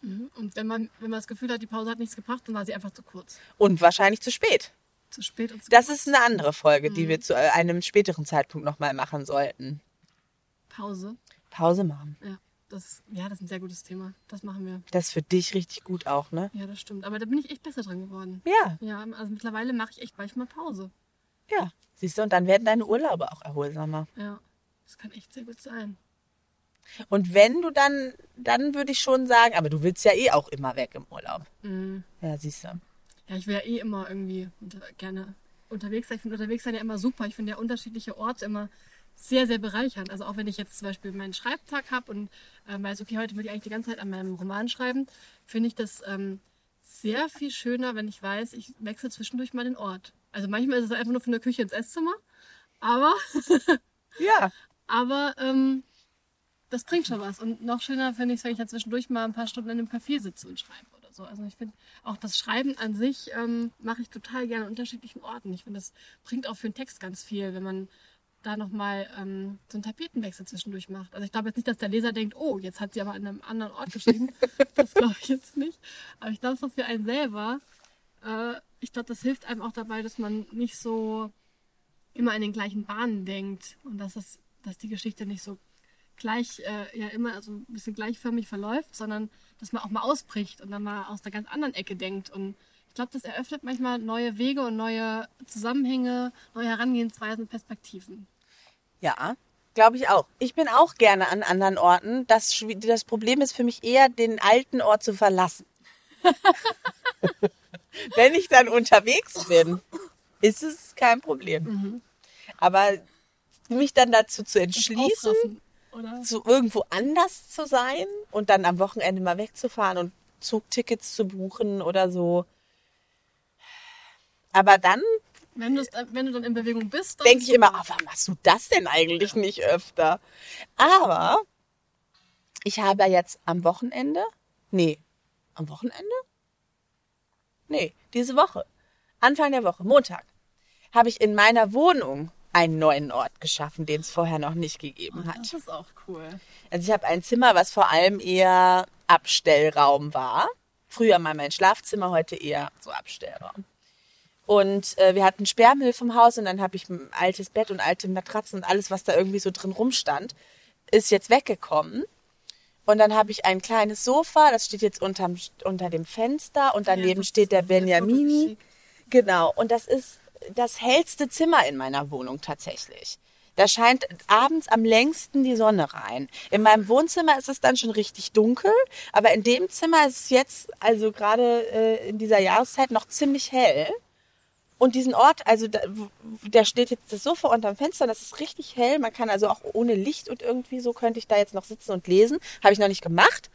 Und wenn man, wenn man das Gefühl hat, die Pause hat nichts gebracht, dann war sie einfach zu kurz. Und wahrscheinlich zu spät. Zu spät und zu Das ist eine andere Folge, die wir zu einem späteren Zeitpunkt nochmal machen sollten. Pause. Pause machen. Ja das, ja, das ist ein sehr gutes Thema. Das machen wir. Das ist für dich richtig gut auch, ne? Ja, das stimmt. Aber da bin ich echt besser dran geworden. Ja, Ja, also mittlerweile mache ich echt manchmal Pause. ja. Siehst du, und dann werden deine Urlaube auch erholsamer. Ja, das kann echt sehr gut sein. Und wenn du dann, dann würde ich schon sagen, aber du willst ja eh auch immer weg im Urlaub. Mhm. Ja, siehst du. Ja, ich wäre eh immer irgendwie unter, gerne unterwegs sein. Ich finde unterwegs sein ja immer super. Ich finde ja unterschiedliche Orte immer sehr, sehr bereichernd. Also auch wenn ich jetzt zum Beispiel meinen Schreibtag habe und äh, weiß, okay, heute will ich eigentlich die ganze Zeit an meinem Roman schreiben, finde ich das ähm, sehr viel schöner, wenn ich weiß, ich wechsle zwischendurch mal den Ort. Also manchmal ist es einfach nur von der Küche ins Esszimmer, aber, Ja. aber ähm, das bringt schon was. Und noch schöner finde ich es, wenn ich dann zwischendurch mal ein paar Stunden in einem Café sitze und schreibe oder so. Also ich finde auch das Schreiben an sich ähm, mache ich total gerne an unterschiedlichen Orten. Ich finde, das bringt auch für einen Text ganz viel, wenn man da nochmal ähm, so einen Tapetenwechsel zwischendurch macht. Also ich glaube jetzt nicht, dass der Leser denkt, oh, jetzt hat sie aber an einem anderen Ort geschrieben. das glaube ich jetzt nicht. Aber ich glaube, dass für einen selber, äh, ich glaube, das hilft einem auch dabei, dass man nicht so immer in den gleichen Bahnen denkt und dass, es, dass die Geschichte nicht so gleich, äh, ja immer so ein bisschen gleichförmig verläuft, sondern dass man auch mal ausbricht und dann mal aus einer ganz anderen Ecke denkt. Und ich glaube, das eröffnet manchmal neue Wege und neue Zusammenhänge, neue Herangehensweisen, Perspektiven. Ja, glaube ich auch. Ich bin auch gerne an anderen Orten. Das, das Problem ist für mich eher, den alten Ort zu verlassen. Wenn ich dann unterwegs bin, ist es kein Problem. Aber mich dann dazu zu entschließen, zu irgendwo anders zu sein und dann am Wochenende mal wegzufahren und Zugtickets zu buchen oder so. Aber dann Wenn, wenn du dann in Bewegung bist, denke ich immer, ah, warum machst du das denn eigentlich nicht öfter? Aber ich habe jetzt am Wochenende, nee, am Wochenende? Nee, diese Woche, Anfang der Woche, Montag, habe ich in meiner Wohnung einen neuen Ort geschaffen, den es vorher noch nicht gegeben hat. Das ist auch cool. Also ich habe ein Zimmer, was vor allem eher Abstellraum war. Früher mal mein Schlafzimmer, heute eher so Abstellraum. Und äh, wir hatten Sperrmüll vom Haus und dann habe ich ein altes Bett und alte Matratzen und alles, was da irgendwie so drin rumstand, ist jetzt weggekommen. Und dann habe ich ein kleines Sofa, das steht jetzt unterm, unter dem Fenster und daneben das steht der Benjamini. Genau, und das ist das hellste Zimmer in meiner Wohnung tatsächlich. Da scheint abends am längsten die Sonne rein. In meinem Wohnzimmer ist es dann schon richtig dunkel, aber in dem Zimmer ist es jetzt, also gerade äh, in dieser Jahreszeit, noch ziemlich hell. Und diesen Ort, also da, da steht jetzt das Sofa unterm Fenster, das ist richtig hell. Man kann also auch ohne Licht und irgendwie so könnte ich da jetzt noch sitzen und lesen. Habe ich noch nicht gemacht.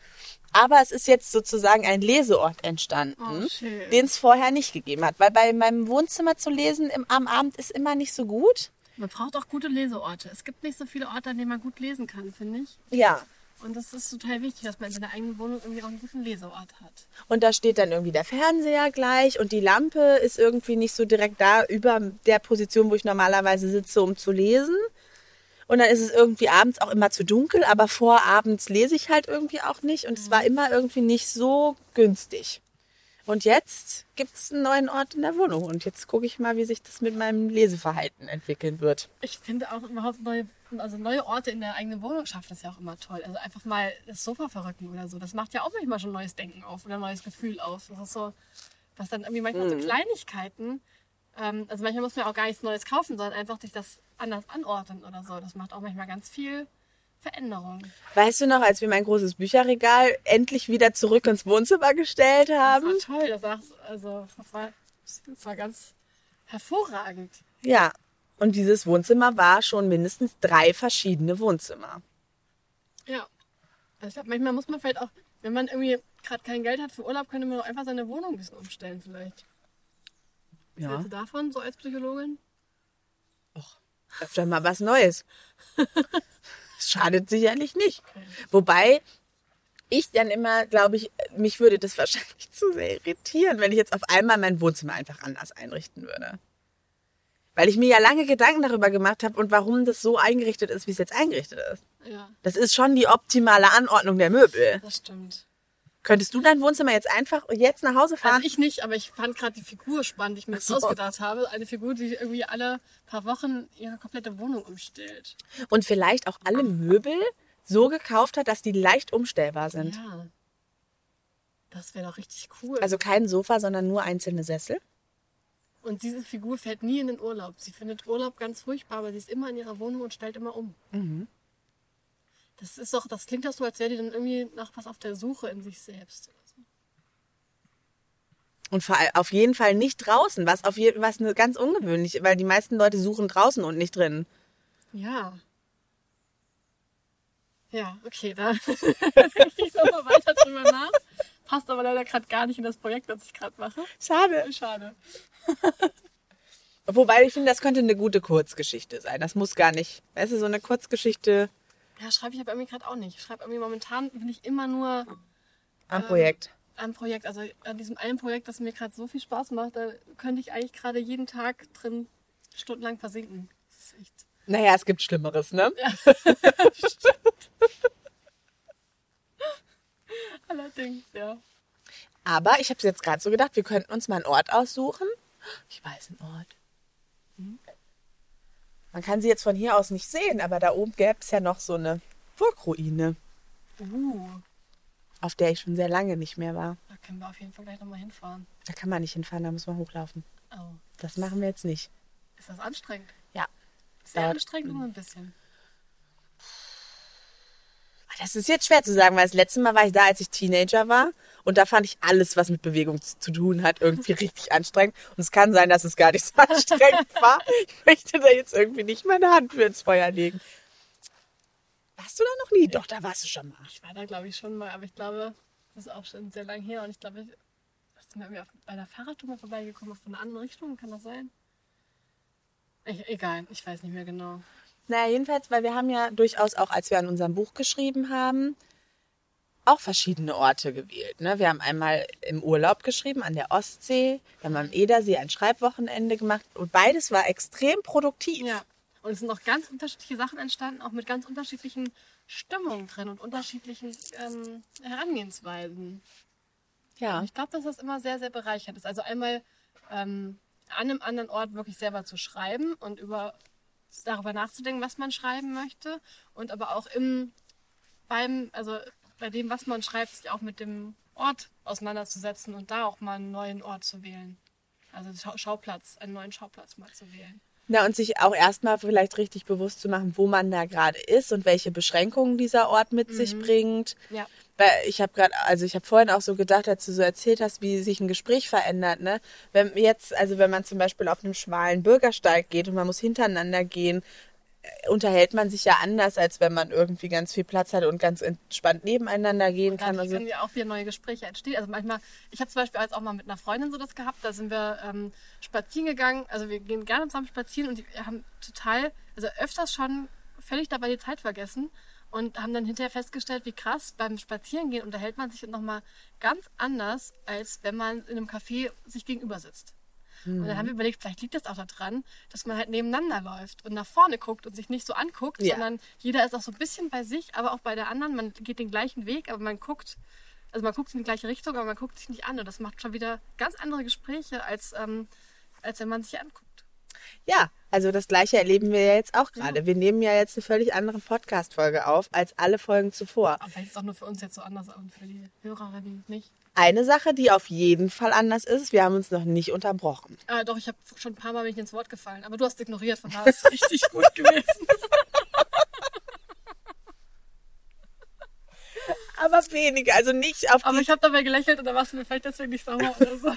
Aber es ist jetzt sozusagen ein Leseort entstanden, Oh, den es vorher nicht gegeben hat. Weil bei meinem Wohnzimmer zu lesen im, am Abend ist immer nicht so gut. Man braucht auch gute Leseorte. Es gibt nicht so viele Orte, an denen man gut lesen kann, finde ich. Ja. Und das ist total wichtig, dass man in seiner eigenen Wohnung irgendwie auch einen guten Leseort hat. Und da steht dann irgendwie der Fernseher gleich und die Lampe ist irgendwie nicht so direkt da über der Position, wo ich normalerweise sitze, um zu lesen. Und dann ist es irgendwie abends auch immer zu dunkel, aber vorabends lese ich halt irgendwie auch nicht und es war immer irgendwie nicht so günstig. Und jetzt gibt es einen neuen Ort in der Wohnung und jetzt gucke ich mal, wie sich das mit meinem Leseverhalten entwickeln wird. Ich finde auch überhaupt neue, also neue Orte in der eigenen Wohnung schaffen das ja auch immer toll. Also einfach mal das Sofa verrücken oder so. Das macht ja auch manchmal schon neues Denken auf oder neues Gefühl auf. Das ist so, was dann irgendwie manchmal so Kleinigkeiten, ähm, also manchmal muss man ja auch gar nichts Neues kaufen, sondern einfach sich das anders anordnen oder so. Das macht auch manchmal ganz viel Veränderung. Weißt du noch, als wir mein großes Bücherregal endlich wieder zurück ins Wohnzimmer gestellt Das haben? war toll, das war, also, das war, das war ganz hervorragend. Ja, Und dieses Wohnzimmer war schon mindestens drei verschiedene Wohnzimmer. Ja. Also ich glaube, manchmal muss man vielleicht auch, wenn man irgendwie gerade kein Geld hat für Urlaub, könnte man auch einfach seine Wohnung ein bisschen umstellen vielleicht. Was Ja. hältst du davon, so als Psychologin? Öfter mal was Neues. Das schadet sicherlich nicht. Wobei ich dann immer, glaube ich, mich würde das wahrscheinlich zu sehr irritieren, wenn ich jetzt auf einmal mein Wohnzimmer einfach anders einrichten würde. Weil ich mir ja lange Gedanken darüber gemacht habe und warum das so eingerichtet ist, wie es jetzt eingerichtet ist. Ja, Das ist schon die optimale Anordnung der Möbel. das stimmt. Könntest du dein Wohnzimmer jetzt einfach jetzt nach Hause fahren? Also ich nicht, aber ich fand gerade die Figur spannend, die ich mir jetzt so. ausgedacht habe. Eine Figur, die irgendwie alle paar Wochen ihre komplette Wohnung umstellt. und vielleicht auch alle Möbel so gekauft hat, dass die leicht umstellbar sind. Ja. Das wäre doch richtig cool. Also kein Sofa, sondern nur einzelne Sessel. und diese Figur fährt nie in den Urlaub. Sie findet Urlaub ganz furchtbar, aber sie ist immer in ihrer Wohnung und stellt immer um. Mhm. Das ist doch, das klingt doch so, als wäre die dann irgendwie nach was auf der Suche in sich selbst. Und auf jeden Fall nicht draußen, was auf was eine ganz ungewöhnlich, weil die meisten Leute suchen draußen und nicht drin. Ja. Ja, okay, da denke ich nochmal weiter drüber nach. Passt aber leider gerade gar nicht in das Projekt, das ich gerade mache. Schade. Schade. Wobei ich finde, das könnte eine gute Kurzgeschichte sein. Das muss gar nicht. Weißt du, so eine Kurzgeschichte Ja, schreibe ich aber irgendwie gerade auch nicht. Ich schreibe irgendwie momentan, bin ich immer nur am Ähm, Projekt. am Projekt, also an diesem einen Projekt, das mir gerade so viel Spaß macht, da könnte ich eigentlich gerade jeden Tag drin stundenlang versinken. Das ist echt. Naja, es gibt Schlimmeres, ne? Allerdings, ja. Aber ich habe jetzt gerade so gedacht, wir könnten uns mal einen Ort aussuchen. Ich weiß einen Ort. Man kann sie jetzt von hier aus nicht sehen, aber da oben gäbe es ja noch so eine Burgruine, Uh, auf der ich schon sehr lange nicht mehr war. da können wir auf jeden Fall gleich nochmal hinfahren. Da kann man nicht hinfahren, da muss man hochlaufen. Oh, Das machen wir jetzt nicht. ist das anstrengend? Ja. Sehr Dauert- anstrengend und nur ein bisschen. Das ist jetzt schwer zu sagen, weil das letzte Mal war ich da, als ich Teenager war. Und da fand ich alles, was mit Bewegung zu, tun hat, irgendwie richtig anstrengend. Und es kann sein, dass es gar nicht so anstrengend war. Ich möchte da jetzt irgendwie nicht meine Hand für ins Feuer legen. Warst du da noch nie? Doch, da warst du schon mal. Ich war da, glaube ich, schon mal, aber ich glaube, das ist auch schon sehr lang her und ich glaube, ich bin auf, bei der Fahrradtour mal vorbeigekommen, von einer anderen Richtung, kann das sein? Ich, egal, ich weiß nicht mehr genau. Naja, jedenfalls, weil wir haben ja durchaus auch, als wir an unserem Buch geschrieben haben, auch verschiedene Orte gewählt. Ne? Wir haben einmal im Urlaub geschrieben, an der Ostsee. Wir haben am Edersee ein Schreibwochenende gemacht. Und beides war extrem produktiv. Ja, und es sind auch ganz unterschiedliche Sachen entstanden, auch mit ganz unterschiedlichen Stimmungen drin und unterschiedlichen ähm, Herangehensweisen. ja. Und ich glaube, dass das immer sehr, sehr bereichernd ist. Also einmal ähm, an einem anderen Ort wirklich selber zu schreiben und über darüber nachzudenken, was man schreiben möchte und aber auch im beim also bei dem, was man schreibt, sich auch mit dem Ort auseinanderzusetzen und da auch mal einen neuen Ort zu wählen. Also Schau Schauplatz, einen neuen Schauplatz mal zu wählen. Na, und sich auch erstmal vielleicht richtig bewusst zu machen, wo man da gerade ist und welche Beschränkungen dieser Ort mit sich bringt. Ja. Weil ich habe gerade, also ich habe vorhin auch so gedacht, als du so erzählt hast, wie sich ein Gespräch verändert, ne? Wenn jetzt, also wenn man zum Beispiel auf einem schmalen Bürgersteig geht und man muss hintereinander gehen, äh, unterhält man sich ja anders, als wenn man irgendwie ganz viel Platz hat und ganz entspannt nebeneinander gehen kann. Also, können ja auch wieder neue Gespräche entstehen. Also manchmal, ich habe zum Beispiel jetzt auch mal mit einer Freundin so das gehabt, da sind wir ähm, spazieren gegangen, also wir gehen gerne zusammen spazieren und wir haben total, also öfters schon völlig dabei die Zeit vergessen und haben dann hinterher festgestellt, wie krass, beim Spazierengehen unterhält man sich nochmal ganz anders, als wenn man in einem Café sich gegenüber sitzt. Und dann haben wir überlegt, vielleicht liegt das auch daran, dass man halt nebeneinander läuft und nach vorne guckt und sich nicht so anguckt, Ja. sondern jeder ist auch so ein bisschen bei sich, aber auch bei der anderen. Man geht den gleichen Weg, aber man guckt, also man guckt in die gleiche Richtung, aber man guckt sich nicht an. Und das macht schon wieder ganz andere Gespräche, als, ähm, als wenn man sich anguckt. ja, also das gleiche erleben wir ja jetzt auch gerade. Wir nehmen ja jetzt eine völlig andere Podcast-Folge auf als alle Folgen zuvor. Aber vielleicht ist es auch nur für uns jetzt so anders und für die Hörerinnen nicht. Eine Sache, die auf jeden Fall anders ist, wir haben uns noch nicht unterbrochen. Ah, doch, ich habe schon ein paar Mal bin ich ins Wort gefallen, aber du hast ignoriert, von daher ist es richtig gut gewesen. Aber weniger, also nicht auf Aber ich habe dabei gelächelt und da warst du mir vielleicht deswegen nicht sauer oder so.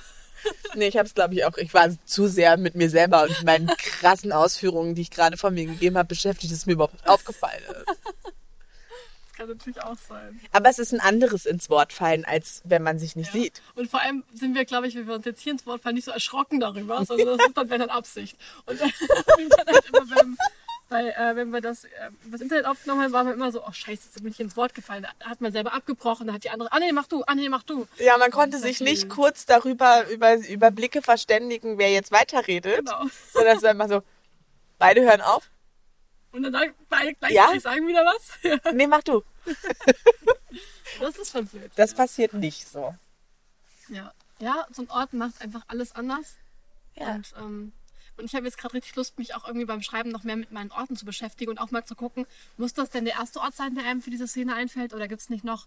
Nee, ich habe es, glaube ich, auch. Ich war zu sehr mit mir selber und meinen krassen Ausführungen, die ich gerade von mir gegeben habe, beschäftigt, dass mir überhaupt nicht aufgefallen ist. Das kann natürlich auch sein. Aber es ist ein anderes ins Wort fallen, als wenn man sich nicht Ja. sieht. Und vor allem sind wir, glaube ich, wenn wir uns jetzt hier ins Wort fallen, nicht so erschrocken darüber, sondern das ist dann, wenn dann Absicht. Und dann, wie man halt immer beim, bei, äh, wenn wir das, äh, das Internet aufgenommen haben, waren wir immer so, oh scheiße, jetzt bin ich ins Wort gefallen. Da hat man selber abgebrochen, da hat die andere, ah nee, mach du, ah nee, mach du. Ja, man konnte sich nicht viel. kurz darüber über, über Blicke verständigen, wer jetzt weiterredet, Genau. sondern es war immer so, beide hören auf. Und dann sagen beide Ja? gleichzeitig sagen wieder was. Nee, mach du. das ist schon blöd. Das passiert nicht so. Ja. ja, so ein Ort macht einfach alles anders. Ja. Und, ähm, und ich habe jetzt gerade richtig Lust, mich auch irgendwie beim Schreiben noch mehr mit meinen Orten zu beschäftigen und auch mal zu gucken, muss das denn der erste Ort sein, der einem für diese Szene einfällt? Oder gibt es nicht noch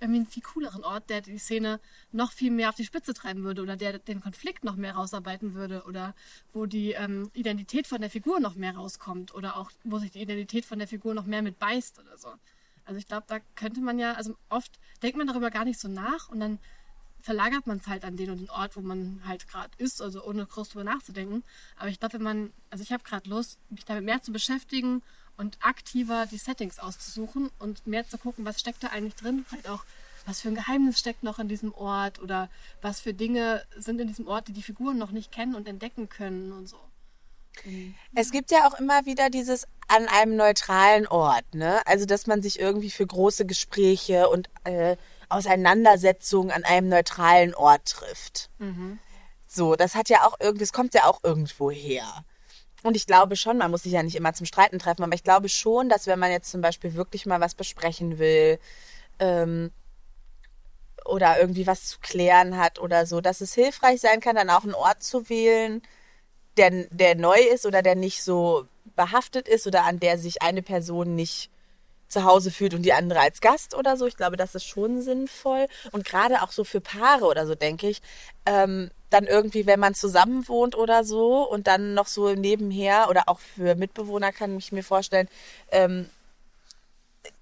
irgendwie einen viel cooleren Ort, der die Szene noch viel mehr auf die Spitze treiben würde oder der den Konflikt noch mehr rausarbeiten würde oder wo die ähm, Identität von der Figur noch mehr rauskommt oder auch wo sich die Identität von der Figur noch mehr mit beißt oder so. Also ich glaube, da könnte man ja, also oft denkt man darüber gar nicht so nach und dann verlagert man es halt an den und den Ort, wo man halt gerade ist, also ohne groß drüber nachzudenken. Aber ich glaube, wenn man, also ich habe gerade Lust, mich damit mehr zu beschäftigen und aktiver die Settings auszusuchen und mehr zu gucken, was steckt da eigentlich drin, vielleicht auch, was für ein Geheimnis steckt noch in diesem Ort oder was für Dinge sind in diesem Ort, die die Figuren noch nicht kennen und entdecken können und so. Es gibt ja auch immer wieder dieses an einem neutralen Ort, ne? Also, dass man sich irgendwie für große Gespräche und äh, Auseinandersetzungen an einem neutralen Ort trifft. So, das hat ja auch irgendwie, das kommt ja auch irgendwo her. Und ich glaube schon, man muss sich ja nicht immer zum Streiten treffen, aber ich glaube schon, dass wenn man jetzt zum Beispiel wirklich mal was besprechen will, ähm, oder irgendwie was zu klären hat oder so, dass es hilfreich sein kann, dann auch einen Ort zu wählen, der, der neu ist oder der nicht so behaftet ist oder an der sich eine Person nicht zu Hause fühlt und die andere als Gast oder so. Ich glaube, das ist schon sinnvoll. Und gerade auch so für Paare oder so, denke ich, ähm, dann irgendwie, wenn man zusammen wohnt oder so und dann noch so nebenher oder auch für Mitbewohner kann ich mir vorstellen, ähm,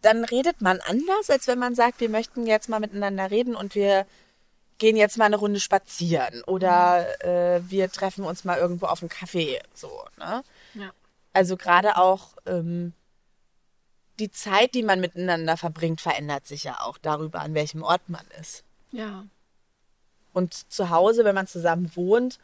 dann redet man anders, als wenn man sagt, wir möchten jetzt mal miteinander reden und wir gehen jetzt mal eine Runde spazieren oder äh, wir treffen uns mal irgendwo auf einen Kaffee. So, ne? Ja. Also gerade auch ähm, die Zeit, die man miteinander verbringt, verändert sich ja auch darüber, an welchem Ort man ist. Ja. Und zu Hause, wenn man zusammen wohnt,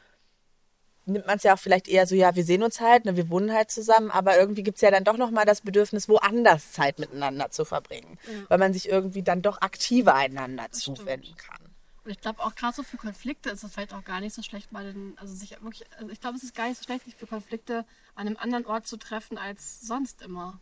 nimmt man es ja auch vielleicht eher so, ja, wir sehen uns halt, ne, wir wohnen halt zusammen, aber irgendwie gibt es ja dann doch nochmal das Bedürfnis, woanders Zeit miteinander zu verbringen, weil man sich irgendwie dann doch aktiver einander zuwenden kann. Und ich glaube auch gerade so für Konflikte ist es vielleicht auch gar nicht so schlecht, bei den, also sich wirklich, also ich glaube, es ist gar nicht so schlecht, sich für Konflikte an einem anderen Ort zu treffen als sonst immer.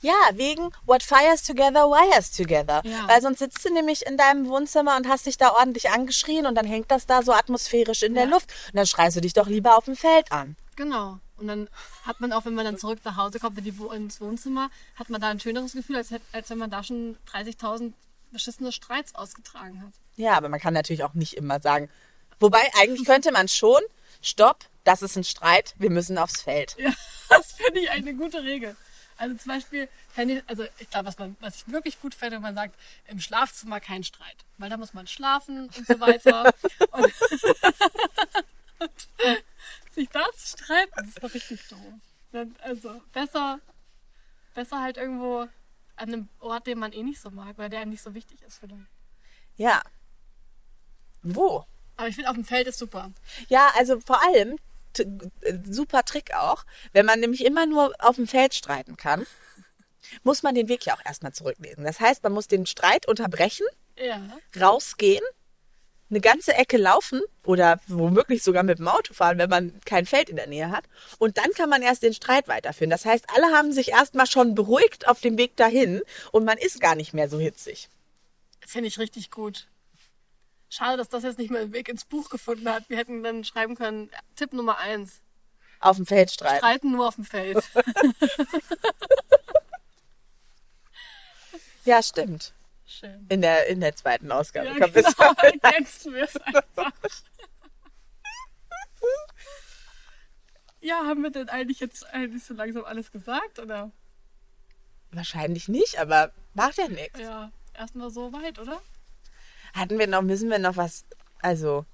Ja, wegen What fires together, wires together. Ja. Weil sonst sitzt du nämlich in deinem Wohnzimmer und hast dich da ordentlich angeschrien und dann hängt das da so atmosphärisch in der Ja. Luft. Und dann schreist du dich doch lieber auf dem Feld an. Genau. Und dann hat man auch, wenn man dann zurück nach Hause kommt in die Wo ins Wohnzimmer, hat man da ein schöneres Gefühl, als, als wenn man da schon 30.000 beschissene Streits ausgetragen hat. Ja, aber man kann natürlich auch nicht immer sagen. Wobei, eigentlich könnte man schon, stopp, das ist ein Streit, wir müssen aufs Feld. Ja, das finde ich eine gute Regel. Also zum Beispiel, ich, also ich glaube, was, man- was ich wirklich gut fände, wenn man sagt, im Schlafzimmer kein Streit. Weil da muss man schlafen und so weiter. und, und sich da zu streiten, das ist doch richtig doof. Also besser, besser halt irgendwo an einem Ort, den man eh nicht so mag oder der einem nicht so wichtig ist vielleicht. Ja. Wo? Aber ich finde, auf dem Feld ist super. Ja, also vor allem, super Trick auch, wenn man nämlich immer nur auf dem Feld streiten kann, muss man den Weg ja auch erstmal zurücklesen. Das heißt, man muss den Streit unterbrechen, Ja. rausgehen, eine ganze Ecke laufen oder womöglich sogar mit dem Auto fahren, wenn man kein Feld in der Nähe hat. Und dann kann man erst den Streit weiterführen. Das heißt, alle haben sich erstmal schon beruhigt auf dem Weg dahin und man ist gar nicht mehr so hitzig. Finde ich richtig gut. Schade, dass das jetzt nicht mehr den Weg ins Buch gefunden hat. Wir hätten dann schreiben können, Tipp Nummer eins, Auf dem Feld streiten. streiten nur auf dem Feld. Ja, stimmt. Schön. In der, in der zweiten Ausgabe Ja, kommt genau, ergänzen wir es einfach. Ja, haben wir denn eigentlich jetzt eigentlich so langsam alles gesagt? Oder? Wahrscheinlich nicht, aber macht ja nichts. Ja, erstmal so weit, oder? Hatten wir noch, müssen wir noch was, also,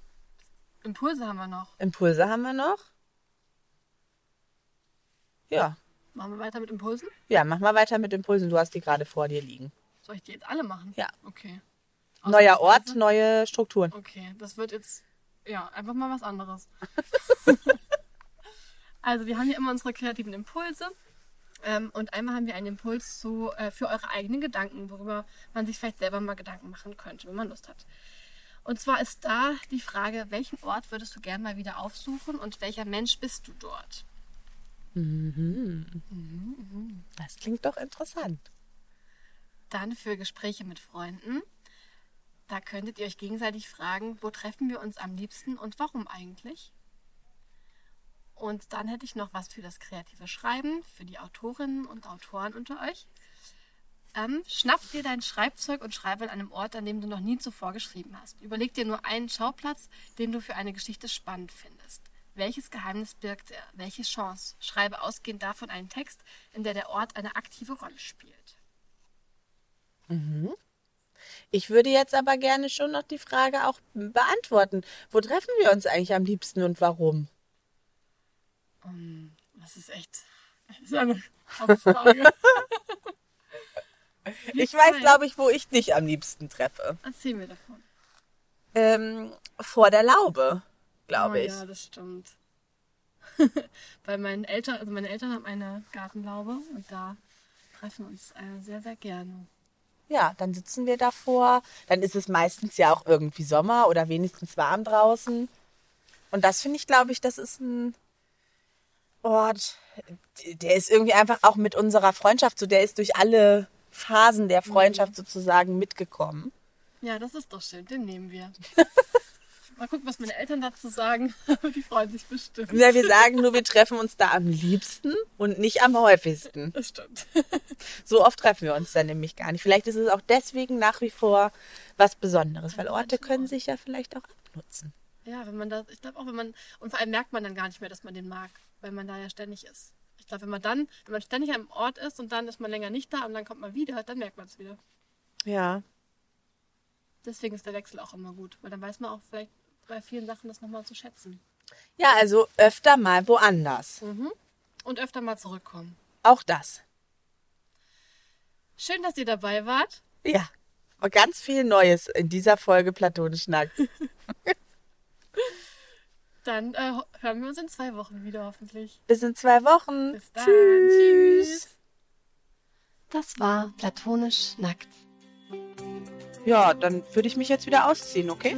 Impulse haben wir noch. Impulse haben wir noch. Ja. Machen wir weiter mit Impulsen? Ja, mach mal weiter mit Impulsen. Du hast die gerade vor dir liegen. Soll ich die jetzt alle machen? Ja. Okay. Neuer Ort, neue Strukturen. Okay, das wird jetzt ja einfach mal was anderes. also wir haben hier immer unsere kreativen Impulse. Ähm, und einmal haben wir einen Impuls zu, äh, für eure eigenen Gedanken, worüber man sich vielleicht selber mal Gedanken machen könnte, wenn man Lust hat. Und zwar ist da die Frage, welchen Ort würdest du gern mal wieder aufsuchen und welcher Mensch bist du dort? Das klingt doch interessant. Dann für Gespräche mit Freunden. Da könntet ihr euch gegenseitig fragen, wo treffen wir uns am liebsten und warum eigentlich? Und dann hätte ich noch was für das kreative Schreiben, für die Autorinnen und Autoren unter euch. Ähm, schnapp dir dein Schreibzeug und schreibe an einem Ort, an dem du noch nie zuvor geschrieben hast. Überleg dir nur einen Schauplatz, den du für eine Geschichte spannend findest. Welches Geheimnis birgt er? Welche Chance? Schreibe ausgehend davon einen Text, in der der Ort eine aktive Rolle spielt. Ich würde jetzt aber gerne schon noch die Frage auch beantworten. Wo treffen wir uns eigentlich am liebsten und warum? Das ist echt. Das ist eine Hauptfrage. Ich weiß, glaube ich, wo ich dich am liebsten treffe. Erzähl mir davon. Ähm, vor der Laube, glaube oh, ich. Ja, das stimmt. Bei meinen Eltern, also meine Eltern haben eine Gartenlaube und da treffen uns äh, sehr, sehr gerne. Ja, dann sitzen wir davor. Dann ist es meistens ja auch irgendwie Sommer oder wenigstens warm draußen. Und das finde ich, glaube ich, das ist ein Ort, der ist irgendwie einfach auch mit unserer Freundschaft so, der ist durch alle Phasen der Freundschaft sozusagen mitgekommen. Ja, das ist doch schön, den nehmen wir. Mal gucken, was meine Eltern dazu sagen. Die freuen sich bestimmt. Ja, wir sagen nur, wir treffen uns da am liebsten und nicht am häufigsten. Das stimmt. So oft treffen wir uns dann nämlich gar nicht. Vielleicht ist es auch deswegen nach wie vor was Besonderes, weil Orte können sich ja vielleicht auch abnutzen. Ja, wenn man das, ich glaube auch, wenn man, und vor allem merkt man dann gar nicht mehr, dass man den mag, weil man da ja ständig ist. Ich glaube, wenn man dann, wenn man ständig am Ort ist und dann ist man länger nicht da und dann kommt man wieder, dann merkt man es wieder. Ja. Deswegen ist der Wechsel auch immer gut, weil dann weiß man auch vielleicht bei vielen Sachen das nochmal zu schätzen. Ja, also öfter mal woanders. Und öfter mal zurückkommen. Auch das. Schön, dass ihr dabei wart. Ja. Und ganz viel Neues in dieser Folge Platonisch Nackt. Dann äh, hören wir uns in zwei Wochen wieder hoffentlich. Bis in zwei Wochen. Bis dann. Tschüss. Tschüss. Das war platonisch nackt. Ja, dann würde ich mich jetzt wieder ausziehen, okay?